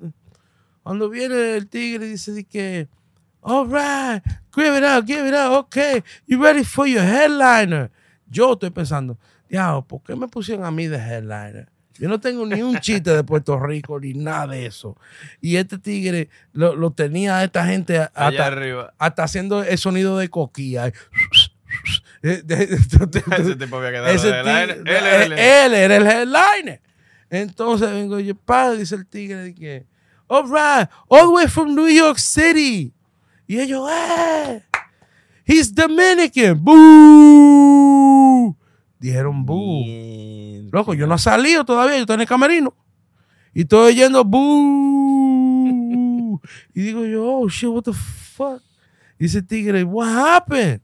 Cuando viene el tigre dice que, all right, give it up, give it up, okay, you ready for your headliner. Yo estoy pensando, diablo, ¿por qué me pusieron a mí de headliner? Yo no tengo ni un chiste de Puerto Rico ni nada de eso. Y este tigre lo, lo tenía a esta gente Allá hasta, arriba. hasta haciendo el sonido de coquilla. Ese tipo había quedado Ese tigre- él el- él era el headliner. Entonces vengo yo, padre, dice el tigre, de que, all right, all the way from New York City. Y ellos, eh, he's Dominican. Boo. Dijeron. Bien. Loco, yo no he salido todavía, yo estoy en el camerino. Y estoy oyendo boo. y digo yo, oh shit, what the fuck? Y tigre, what happened?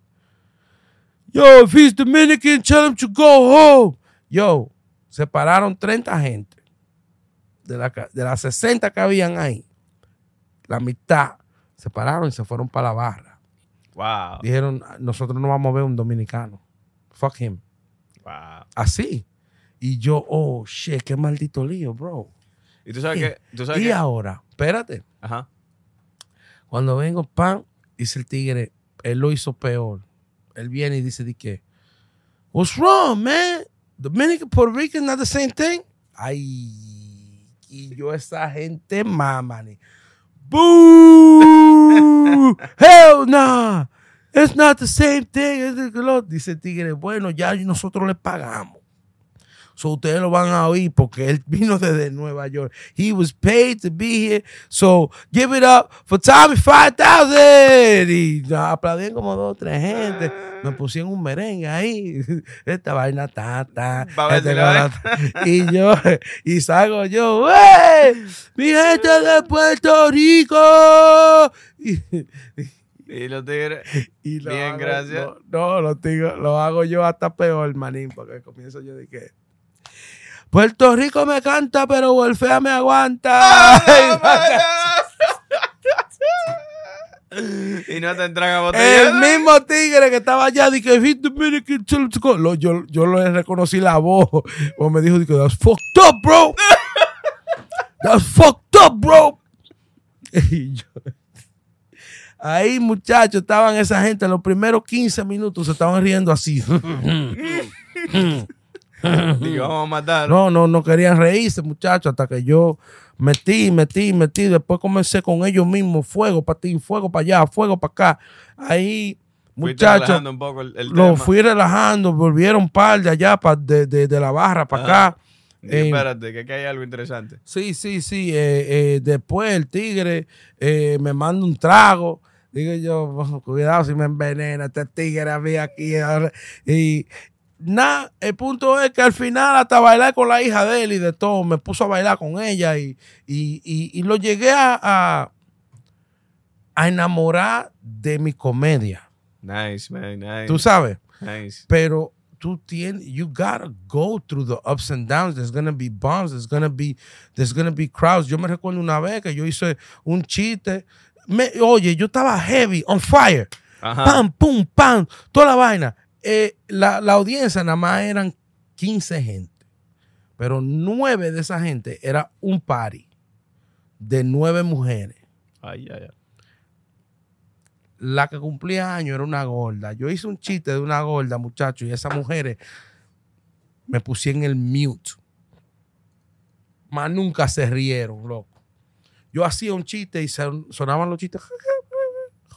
Yo, if he's Dominican, tell him to go home. Yo, se pararon 30 gente. De, la, de las 60 que habían ahí, la mitad se pararon y se fueron para la barra. Wow. Dijeron, nosotros no vamos a ver un dominicano. Fuck him. Así. Y yo, oh, shit, qué maldito lío, bro. Y tú sabes que. Tú sabes Y que ahora, espérate. ajá. Cuando vengo, pan, dice el tigre, él lo hizo peor. Él viene y dice, ¿de qué? What's wrong, man? Dominican, Puerto Rican, not the same thing? Ay, y yo esa gente mamani. Boo! Hell no! It's not the same thing. Que lo- Dice el tigre, bueno, ya nosotros le pagamos. So ustedes lo van a oír porque él vino desde Nueva York. He was paid to be here. So give it up for Tommy 5000. Y aplaudían como dos o tres gente. Me pusieron un merengue ahí. Esta vaina ta, ta. Este la ta. y yo, y salgo yo, ¡wey! ¡Mi gente de Puerto Rico! Y, Y los tigres. y lo Bien, hago- gracias. No, no, lo, digo, lo hago yo hasta peor, manín, porque comienzo yo de que. Puerto Rico me canta, pero Wolfea me aguanta. y no te entran a botella. El mismo tigre que estaba allá, dije, Lo- yo, yo le reconocí la voz. O me dijo, dije, that's fucked up, bro. That's fucked up, bro. Y yo- ahí, muchachos, estaban esa gente, los primeros 15 minutos se estaban riendo así. Digo, vamos a matar. No, no, no querían reírse, muchachos, hasta que yo metí, metí, metí. Después comencé con ellos mismos, fuego para ti, fuego para allá, fuego para acá. Ahí, muchachos, lo fui relajando, volvieron par de allá, pa- de, de- de la barra para Ajá. acá. Eh, espérate, que aquí hay algo interesante. Sí, sí, sí. eh, eh, después el tigre eh, me manda un trago. Digo yo, "Oh, cuidado si me envenena este tigre a mí aquí. ahora". Y, nada, el punto es que al final hasta bailar con la hija de él y de todo, me puso a bailar con ella y, y, y- y lo llegué a, a, a enamorar de mi comedia. Nice, man, nice. Tú sabes, nice. pero tú tienes, you gotta go through the ups and downs. There's gonna be bumps, there's gonna be, there's gonna be crowds. Yo me recuerdo una vez que yo hice un chiste. Me- oye, yo estaba heavy, on fire. Ajá. Pam, pum, pam, toda la vaina. Eh, la, la audiencia nada más eran 15 gente. Pero nueve de esa gente era un party de nueve mujeres. Ay, ay, ay. La que cumplía años era una gorda. Yo hice un chiste de una gorda, muchacho, y esas mujeres me puse en el mute. Más nunca se rieron, loco. Yo hacía un chiste y son- sonaban los chistes.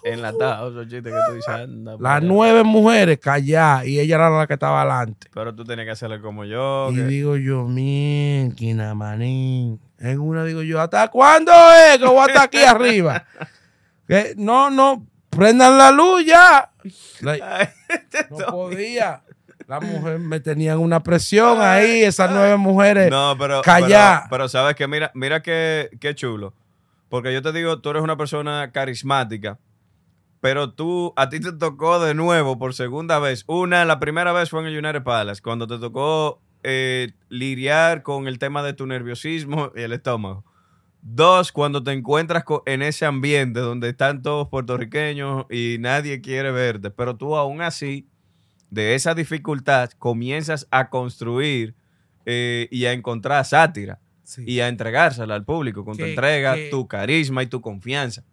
Enlatados esos chistes que tú dices. anda, Las nueve mujeres calladas y ella era la que estaba adelante. Pero tú tenías que hacerle como yo. Y que- digo yo, mierda, manín. En una digo yo, ¿hasta cuándo es que voy a estar aquí arriba? No, no, prendan la luz ya. Ay, no podía. La mujer me tenían una presión ahí, esas nueve mujeres. No, pero, Callá. pero, pero sabes que mira, mira qué, qué chulo. Porque yo te digo, tú eres una persona carismática, pero tú, a ti te tocó de nuevo por segunda vez. Una, la primera vez fue en el United Palace, cuando te tocó eh, lidiar con el tema de tu nerviosismo y el estómago. Dos, cuando te encuentras en ese ambiente donde están todos puertorriqueños y nadie quiere verte, pero tú aún así, de esa dificultad, comienzas a construir eh, y a encontrar sátira Sí. y a entregársela al público con tu entrega, tu carisma y tu confianza.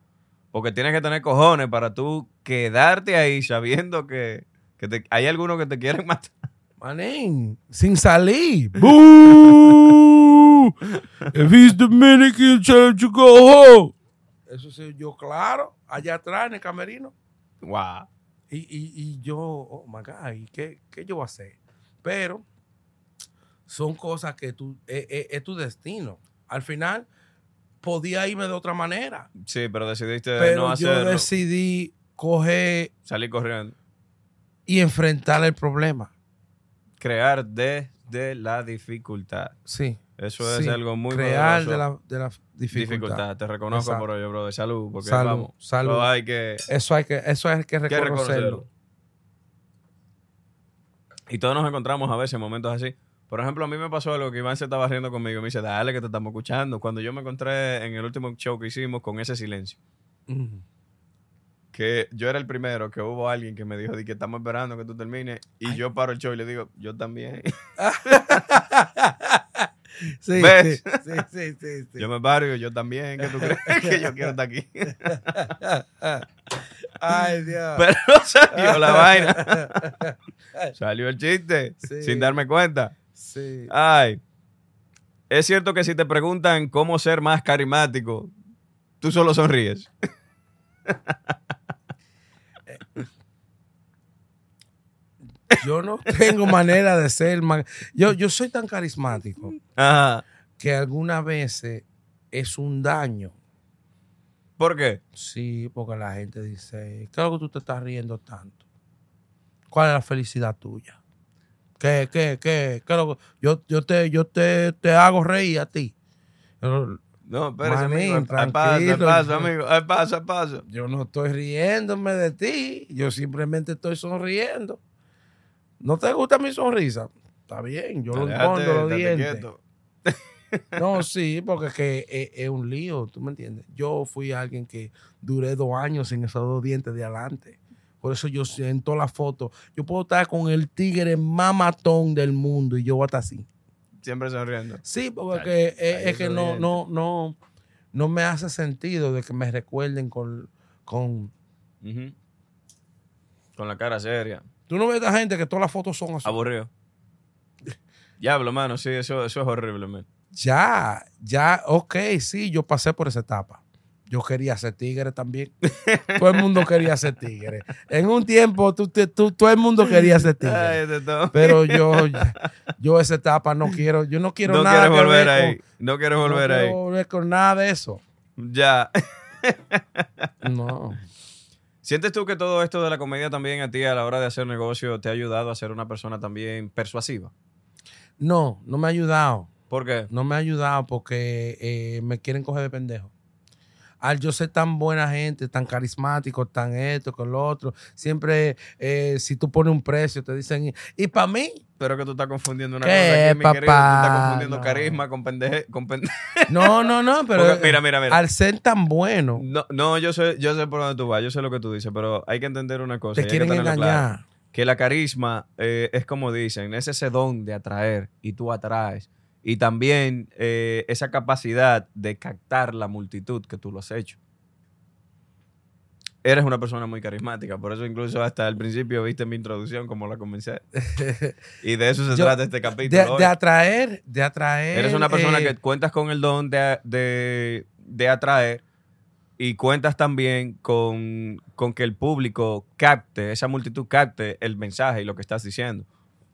Porque tienes que tener cojones para tú quedarte ahí sabiendo que, que te- hay algunos que te quieren matar. Manín, sin salir. Boo! If he's Dominican, tell him to go home. Eso sí, yo claro, allá atrás en el camerino. Wow. Y, y, y yo, oh my God, ¿y qué, qué yo voy a hacer? Pero son cosas que tú, es, es- es tu destino. Al final, podía irme de otra manera. Sí, pero decidiste Pero no yo hacerlo. decidí coger Salir corriendo. y enfrentar el problema. Crear desde la dificultad. Sí. Eso es sí. algo muy Crear de la, de la dificultad. dificultad. Te reconozco Exacto. por ello, bro. De salud. Porque Salud, vamos. salud. eso hay que, Eso hay que, eso hay que que reconocerlo. reconocerlo. Y todos nos encontramos a veces en momentos así. Por ejemplo, a mí me pasó algo que Iván se estaba riendo conmigo. Me dice, dale que te estamos escuchando. Cuando yo me encontré en el último show que hicimos con ese silencio. Que yo era el primero que hubo alguien que me dijo, di que estamos esperando que tú termines. Y yo paro el show y le digo, yo también. Sí, ¿Ves? sí, sí, sí, sí. Yo me paro y yo también. que tú crees que yo quiero estar aquí? Ay, Dios. Pero salió la vaina. Salió el chiste Sí. sin darme cuenta. Sí. Ay. Es cierto que si te preguntan cómo ser más carismático, tú solo sonríes. Yo no tengo manera de ser más. Yo, yo soy tan carismático Ajá. que algunas veces es un daño. ¿Por qué? Sí, porque la gente dice, ¿qué es lo que tú te estás riendo tanto? ¿Cuál es la felicidad tuya? ¿Qué, qué, qué? qué lo yo, yo, te, yo te, te hago reír a ti. No, espérese, amigo. Al paso, al tranquilo. paso, amigo. Al paso, al paso. yo no estoy riéndome de ti, yo simplemente estoy sonriendo. ¿No te gusta mi sonrisa? Está bien, yo lo escondo los dientes. No, sí, porque es que es, es un lío, ¿tú me entiendes? Yo fui alguien que duré dos años sin esos dos dientes de adelante. Por eso yo siento la foto. Yo puedo estar con el tigre más matón del mundo y yo voy a estar así. Siempre sonriendo. Sí, porque Ay, es, ay, es que no, no, no, no me hace sentido de que me recuerden con, con... Con la cara seria. Tú no ves a esta gente que todas las fotos son así. Aburrido. Diablo, mano. Sí, eso, eso es horrible, man. Ya, ya, ok, sí, yo pasé por esa etapa. Yo quería ser tigre también. todo el mundo quería ser tigre. En un tiempo, tú, tú- todo el mundo quería ser tigre. Ay. Pero yo, yo esa etapa no quiero, yo no quiero no nada quieres que volver ver ahí. con- no quieres no volver quiero ahí. volver con nada de eso. Ya. No. ¿Sientes tú que todo esto de la comedia también a ti a la hora de hacer negocio te ha ayudado a ser una persona también persuasiva? No, no me ha ayudado. ¿Por qué? No me ha ayudado porque eh, me quieren coger de pendejo. Al yo ser tan buena gente, tan carismático, tan esto, con lo otro, siempre eh, si tú pones un precio te dicen, y para mí, Pero que tú estás confundiendo una ¿Qué, cosa aquí, mi querido. Tú estás papá? confundiendo No. carisma con pendeje. Con no, no, no, pero Porque, mira, mira, mira. al ser tan bueno, No, no, yo sé, yo sé por dónde tú vas, yo sé lo que tú dices, pero hay que entender una cosa. te que quieren tenerlo engañar. claro, que la carisma eh, es como dicen, es ese don de atraer y tú atraes. Y también eh, esa capacidad de captar la multitud que tú lo has hecho. Eres una persona muy carismática, por eso incluso hasta el principio viste mi introducción como la comencé. Y de eso se Yo- trata este capítulo. De, hoy. de atraer, de atraer. Eres una persona eh, que cuentas con el don de, de- de atraer y cuentas también con, con que el público capte, esa multitud capte el mensaje y lo que estás diciendo.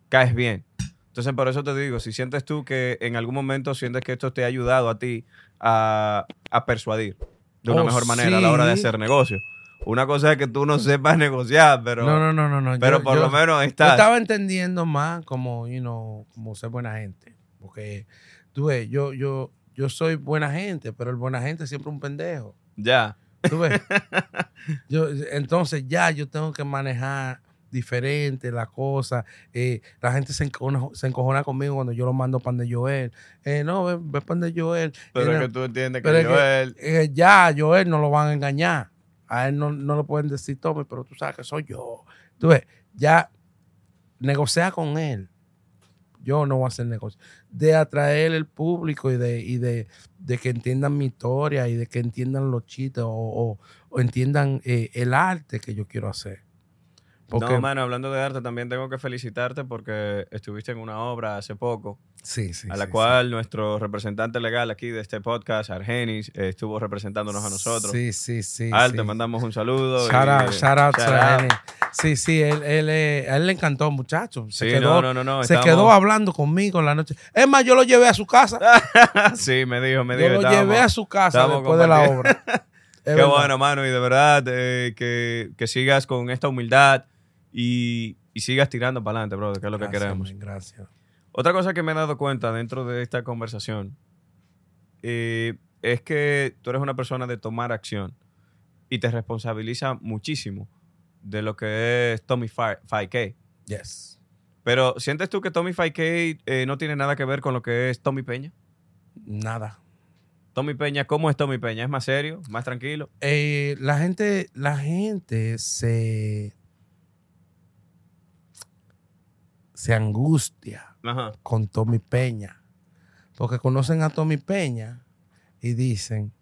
Caes bien. Entonces, por eso te digo, si sientes tú que en algún momento sientes que esto te ha ayudado a ti a, a persuadir de una Oh, mejor manera a la hora de hacer negocio. Una cosa es que tú no sepas negociar, pero, no, no, no, no, no. pero yo- por yo- lo menos Yo estás. estaba entendiendo más como, you know, como ser buena gente. Porque, tú ves, yo, yo, yo soy buena gente, pero el buena gente es siempre un pendejo. Ya. ¿Tú ves? yo, entonces ya yo tengo que manejar diferente la cosa. Eh, la gente se encojona, se encojona conmigo cuando yo lo mando pan de Joel. Eh, no, ve, ve pan de Joel. Pero Eh, es que tú entiendes que es que- Joel... eh, ya Joel no lo van a engañar. A él no, no lo pueden decir Tommy, pero tú sabes que soy yo. Tú ves, ya negocia con él. Yo no voy a hacer negocio. De atraer el público y de, y de, de que entiendan mi historia y de que entiendan los chistes o, o- o entiendan eh, el arte que yo quiero hacer. Porque, No, mano, hablando de arte, también tengo que felicitarte porque estuviste en una obra hace poco, sí, sí, a la sí, cual nuestro representante legal aquí de este podcast, Argenis, estuvo representándonos a nosotros. Sí, sí, sí. Al, sí. te mandamos un saludo. Shout y- out, shout out shout to out. Lenny. Sí, sí, él, él, eh, él le encantó, muchacho. Se, Sí, quedó, no, no, no, se quedó hablando conmigo en la noche. Es más, yo lo llevé a su casa. sí, me dijo, me yo dijo. lo estábamos- llevé a su casa después de la obra. Qué bueno, mano, y de verdad eh, que, que sigas con esta humildad y, y sigas tirando para adelante, bro, que es lo que queremos. man, gracias. Otra cosa que me he dado cuenta dentro de esta conversación eh, es que tú eres una persona de tomar acción y te responsabiliza muchísimo de lo que es Tommy 5K. Yes. Pero ¿sientes tú que Tommy 5K eh, no tiene nada que ver con lo que es Tommy Peña? Nada. Tommy Peña, ¿cómo es Tommy Peña? ¿Es más serio? ¿Más tranquilo? Eh, la gente, la gente se, se angustia Ajá. con Tommy Peña. Porque conocen a Tommy Peña y dicen,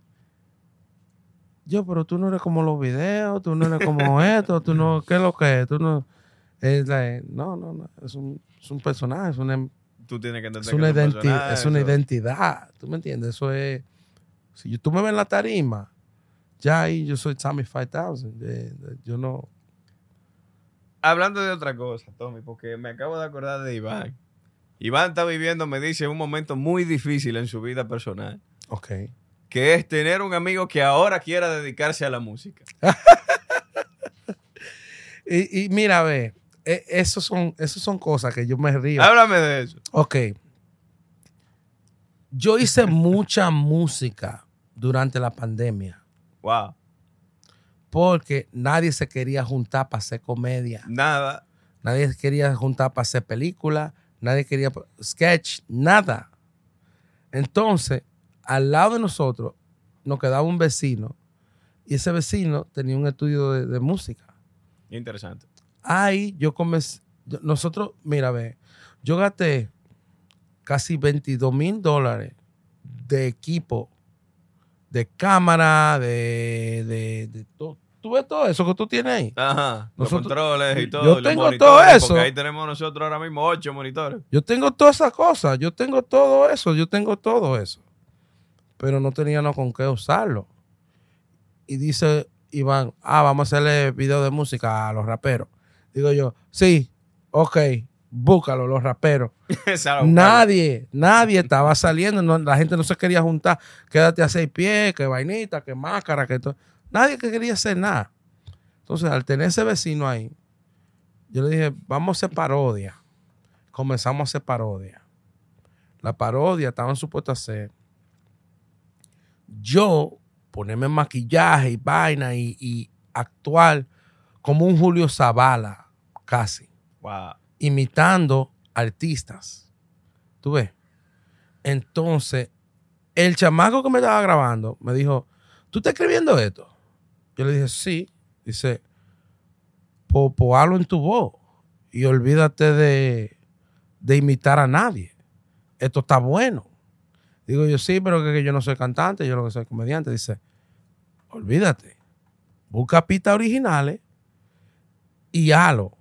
yo, pero tú no eres como los videos, tú no eres como esto, tú no, ¿qué es lo que es? Tú no, es la- no, no, no, es un, es un personaje, es una, Tú tienes que entender es que una, es un identi- personaje, es una identidad, ¿tú me entiendes? Eso es, si yo- tú me ves en la tarima, ya ahí yo soy Tommy 5000, de- de- yo no, Hablando de otra cosa, Tommy, porque me acabo de acordar de Iván. Iván está viviendo, me dice, un momento muy difícil en su vida personal, ok. que es tener un amigo que ahora quiera dedicarse a la música. Y, y mira, ve, e- esos son, esos son cosas que yo me río. Háblame de eso. Ok. Yo hice mucha música durante la pandemia Wow. Porque nadie se quería juntar para hacer comedia. Nada. Nadie se quería juntar para hacer película. Nadie quería sketch, nada. Entonces, al lado de nosotros nos quedaba un vecino y ese vecino tenía un estudio de, de música. Interesante. Ahí yo comencé, nosotros, mira, ve, yo gasté casi 22 mil dólares de equipo, de cámara, de, de, de todo. ¿Tú ves todo eso que tú tienes ahí? Ajá. Los controles y yo todo. y los tengo todo eso. Porque ahí tenemos nosotros ahora mismo ocho monitores. Yo tengo todas esas cosas, yo tengo todo eso, yo tengo todo eso. Pero no teníamos con qué usarlo. Y dice Iván, ah, vamos a hacerle video de música a los raperos. Digo yo, sí, ok, búscalo, los raperos. Nadie, nadie estaba saliendo, no- la gente no se quería juntar. Quédate a seis pies, que vainita, que máscara, que todo. Nadie que quería hacer nada. Entonces, al tener ese vecino ahí, yo le dije, vamos a hacer parodia. Comenzamos a hacer parodia. La parodia estaban supuestos a hacer yo ponerme maquillaje y vaina y, y actuar como un Julio Zavala, casi, Wow. Imitando artistas. ¿Tú ves? Entonces, el chamaco que me estaba grabando me dijo, ¿tú estás escribiendo esto? Yo le dije, sí. Dice, pues en tu voz y olvídate de, de imitar a nadie. Esto está bueno. Digo yo, sí, pero que, que yo no soy cantante, yo lo que soy comediante. Dice, olvídate. Busca pistas originales y hazlo.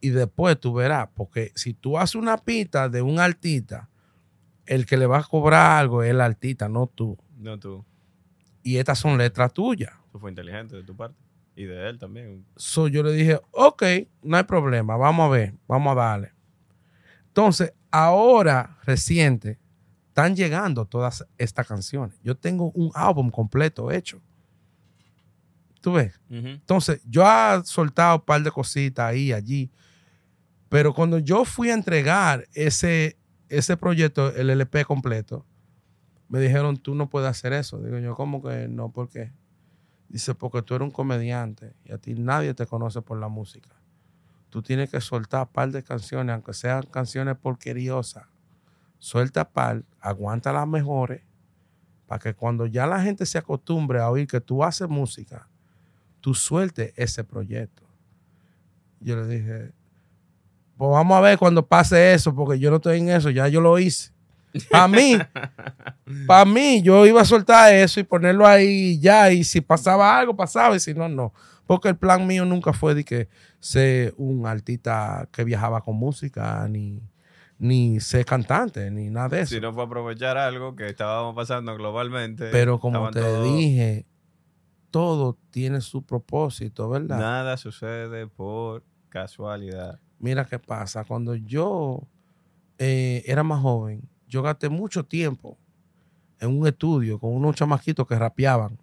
Y después tú verás, porque si tú haces una pista de un artista, el que le va a cobrar algo es el artista, no tú. No tú. Y estas son letras tuyas. Eso fue inteligente de tu parte. Y de él también. So, yo le dije, ok, no hay problema, vamos a ver, vamos a darle. Entonces, ahora, reciente, están llegando todas estas canciones. Yo tengo un álbum completo hecho. ¿Tú ves? Entonces, yo he soltado un par de cositas ahí, allí. Pero cuando yo fui a entregar ese, ese proyecto, el LP completo, me dijeron, tú no puedes hacer eso. Digo yo, ¿cómo que no? ¿Por qué? Dice, porque tú eres un comediante y a ti nadie te conoce por la música. Tú tienes que soltar par de canciones, aunque sean canciones porqueriosas. Suelta par, aguanta las mejores, para que cuando ya la gente se acostumbre a oír que tú haces música, tú sueltes ese proyecto. Yo le dije, pues vamos a ver cuando pase eso, porque yo no estoy en eso, ya yo lo hice. Para mí, para mí, yo iba a soltar eso y ponerlo ahí ya, y si pasaba algo, pasaba, y si no, no. Porque el plan mío nunca fue de que ser un artista que viajaba con música, ni, ni ser cantante, ni nada de eso. Si no fue aprovechar algo que estábamos pasando globalmente. Pero como te todos- dije, todo tiene su propósito, ¿verdad? Nada sucede por casualidad. Mira qué pasa. Cuando yo eh, era más joven, yo gasté mucho tiempo en un estudio con unos chamaquitos que rapeaban.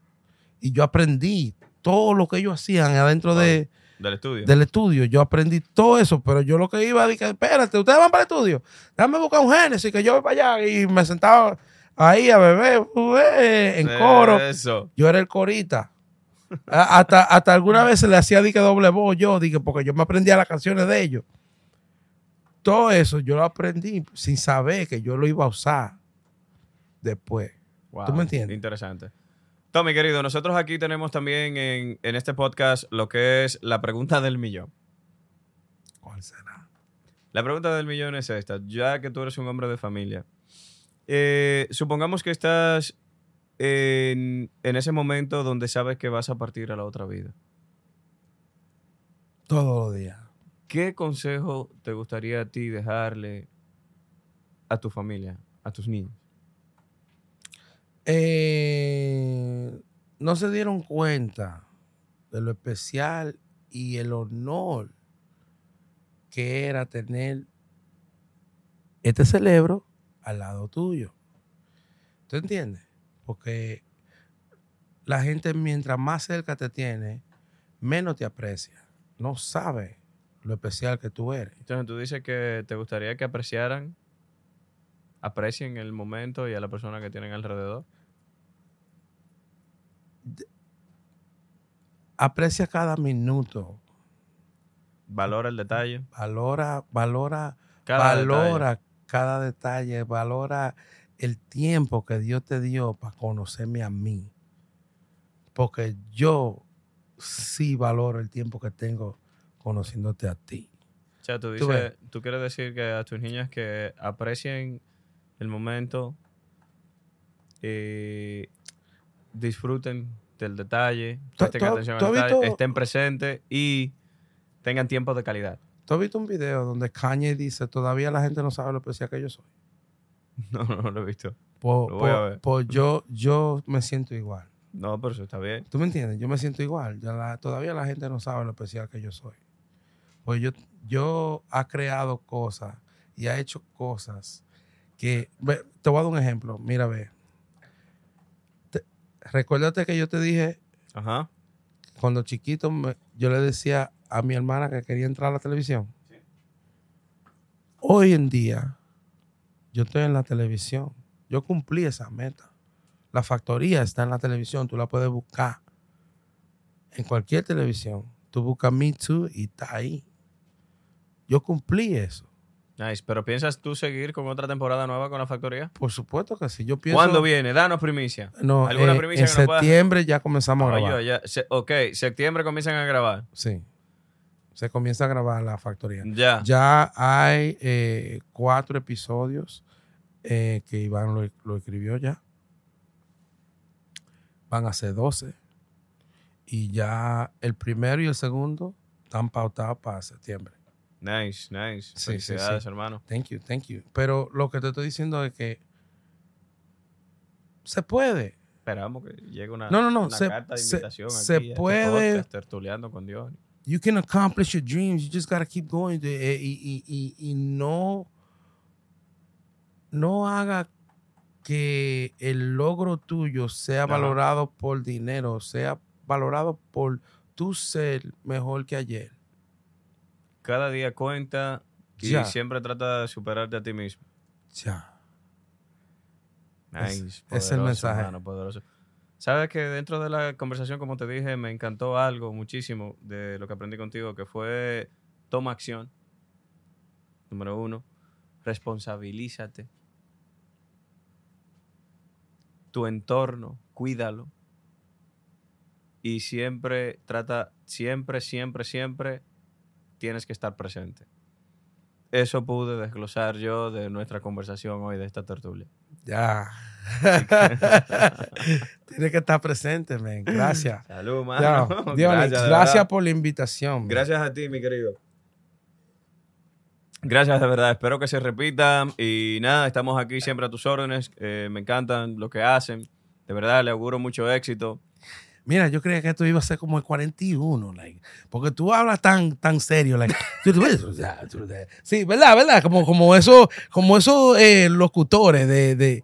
Y yo aprendí todo lo que ellos hacían adentro de, Del estudio. del estudio. Yo aprendí todo eso, pero yo lo que iba, dije, espérate, ustedes van para el estudio. Déjame buscar un Génesis que yo voy para allá. Y me sentaba ahí a beber eh, en coro. Eso. Yo era el corita. Hasta, hasta alguna vez se le hacía dique doble voz yo, dije, porque yo me aprendía las canciones de ellos. Todo eso yo lo aprendí sin saber que yo lo iba a usar después. Wow, ¿Tú me entiendes? Interesante. Tommy, querido, nosotros aquí tenemos también en, en este podcast lo que es la pregunta del millón. ¿Cuál será? La pregunta del millón es esta. Ya que tú eres un hombre de familia, eh, supongamos que estás en, en ese momento donde sabes que vas a partir a la otra vida. Todos los días. ¿Qué consejo te gustaría a ti dejarle a tu familia, a tus niños? Eh, no se dieron cuenta de lo especial y el honor que era tener este cerebro al lado tuyo. ¿Tú entiendes? Porque la gente mientras más cerca te tiene, menos te aprecia. No sabe lo especial que tú eres. Entonces tú dices que te gustaría que apreciaran, aprecien el momento y a la persona que tienen alrededor. Aprecia cada minuto. Valora el detalle. Valora, valora Cada valora cada detalle, valora el tiempo que Dios te dio para conocerme a mí. Porque yo sí valoro el tiempo que tengo conociéndote a ti. O sea, tú, Tú dices, tú quieres decir que a tus niñas que aprecien el momento, eh, disfruten del detalle, ¿Tú- presten tú- atención tú al detalle, visto- estén presentes y tengan tiempo de calidad. ¿Tú has visto un video donde Kanye dice, todavía la gente no sabe lo especial que yo soy? No, no, lo he visto. Pues, Lo voy a pues- ver. pues yo, yo me siento igual. No, pero eso está bien. ¿Tú me entiendes? Yo me siento igual. Ya la- todavía la gente no sabe lo especial que yo soy. Pues yo, yo ha creado cosas y ha hecho cosas que... ve, te voy a dar un ejemplo. Mira, ve. Te- recuérdate que yo te dije Ajá. cuando chiquito me- yo le decía a mi hermana que quería entrar a la televisión. Hoy en día, yo estoy en la televisión. Yo cumplí esa meta. La factoría está en la televisión, tú la puedes buscar en cualquier televisión. Tú buscas Me Too y está ahí. Yo cumplí eso. Nice. ¿Pero piensas tú seguir con otra temporada nueva con la factoría? Por supuesto que sí. Yo pienso. ¿Cuándo viene? Danos primicia. No, ¿Alguna eh, primicia en que nos puedas- septiembre ya comenzamos a grabar. ya- se- ok, septiembre comienzan a grabar. Sí. Se comienza a grabar la factoría. Ya. Ya hay eh, cuatro episodios eh, que Iván lo, lo escribió ya. Van a ser 12. Y ya el primero y el segundo están pautados para septiembre. Nice, nice. Sí, Felicidades, sí. hermano. Thank you, thank you. Pero lo que te estoy diciendo es que se puede. Esperamos que llegue una, No, no, no, una se- carta de se- invitación se aquí a este puede- podcast, tertuleando con Dios. You can accomplish your dreams. You just gotta keep going. Y, y- y- y no, no haga que el logro tuyo sea valorado por dinero, sea valorado por tu ser mejor que ayer. Cada día cuenta y Ya. siempre trata de superarte a ti mismo. Ya. Nice. Es- es el mensaje. poderoso. Sabes que dentro de la conversación, como te dije, me encantó algo muchísimo de lo que aprendí contigo, que fue toma acción. Número uno, responsabilízate. Tu entorno, cuídalo. Y siempre trata, siempre, siempre, siempre tienes que estar presente. Eso pude desglosar yo de nuestra conversación hoy, de esta tertulia. Ya. Tiene que estar presente, man. Gracias. Salud, mano. Dionis, de gracias, verdad. por la invitación. man. Gracias a ti, mi querido. Gracias de verdad, espero que se repita y nada, estamos aquí siempre a tus órdenes, eh, me encantan lo que hacen, de verdad le auguro mucho éxito. Mira, yo creía que esto iba a ser como el 41, like, porque tú hablas tan, tan serio, like, sí, verdad, verdad, como, como esos, como esos eh, locutores de, de- de-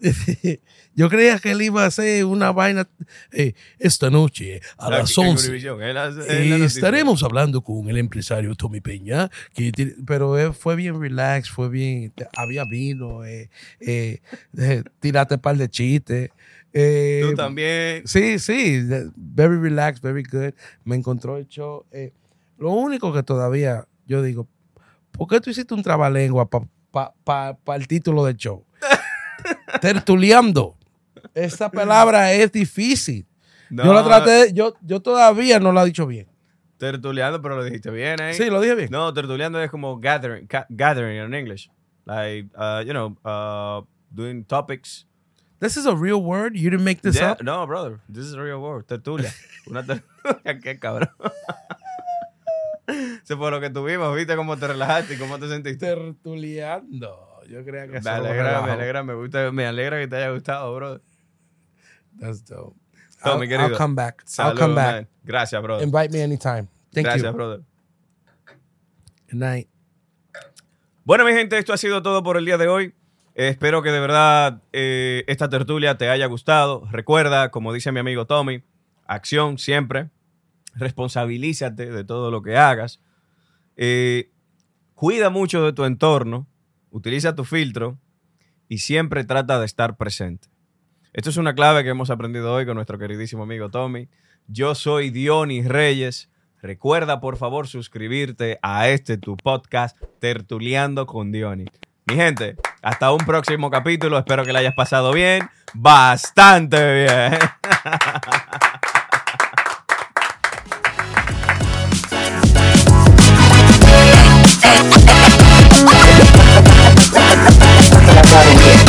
yo creía que él iba a hacer una vaina eh, esta noche a las Aquí en 11. Univision, es la- es la Eh, noticia. estaremos hablando con el empresario Tommy Peña, que pero eh, fue bien relax, fue bien, había vino, eh, eh, eh, tiraste un par de chistes. eh, Tú también, Sí, sí, very relaxed, very good. Me encontró el show. eh, lo único que todavía yo digo, ¿por qué tú hiciste un trabalengua para el título del show? Tertuleando. Esa palabra es difícil. no, Yo la traté, yo, yo todavía no la he dicho bien. tertuleando, pero lo dijiste bien ahí. Sí, lo dije bien. No, tertuleando es como gathering, gathering in English, like, uh, you know, uh, doing topics. This is a real word. You didn't make this Yeah, up. No, brother, this is a real word, tertulia. Una tertulia, qué cabrón. Eso fue lo que tuvimos, viste cómo te relajaste y cómo te sentiste. Tertuleando. Yo creía que Me alegra, me alegra, me gusta, me alegra que te haya gustado, bro. That's dope. Todo, I'll, mi querido. I'll come back. Salud, I'll come back. man. Gracias, brother. Invite me anytime. Thank Gracias, you. brother. Good night. Bueno, mi gente, esto ha sido todo por el día de hoy. Eh, espero que de verdad eh, esta tertulia te haya gustado. Recuerda, como dice mi amigo Tommy, acción siempre. Responsabilízate de todo lo que hagas. Eh, cuida mucho de tu entorno. Utiliza tu filtro y siempre trata de estar presente. Esto es una clave que hemos aprendido hoy con nuestro queridísimo amigo Tommy. Yo soy Dionis Reyes. Recuerda, por favor, suscribirte a este tu podcast Tertuleando con Dionis. Mi gente, hasta un próximo capítulo. Espero que le hayas pasado bien. Bastante bien. Button.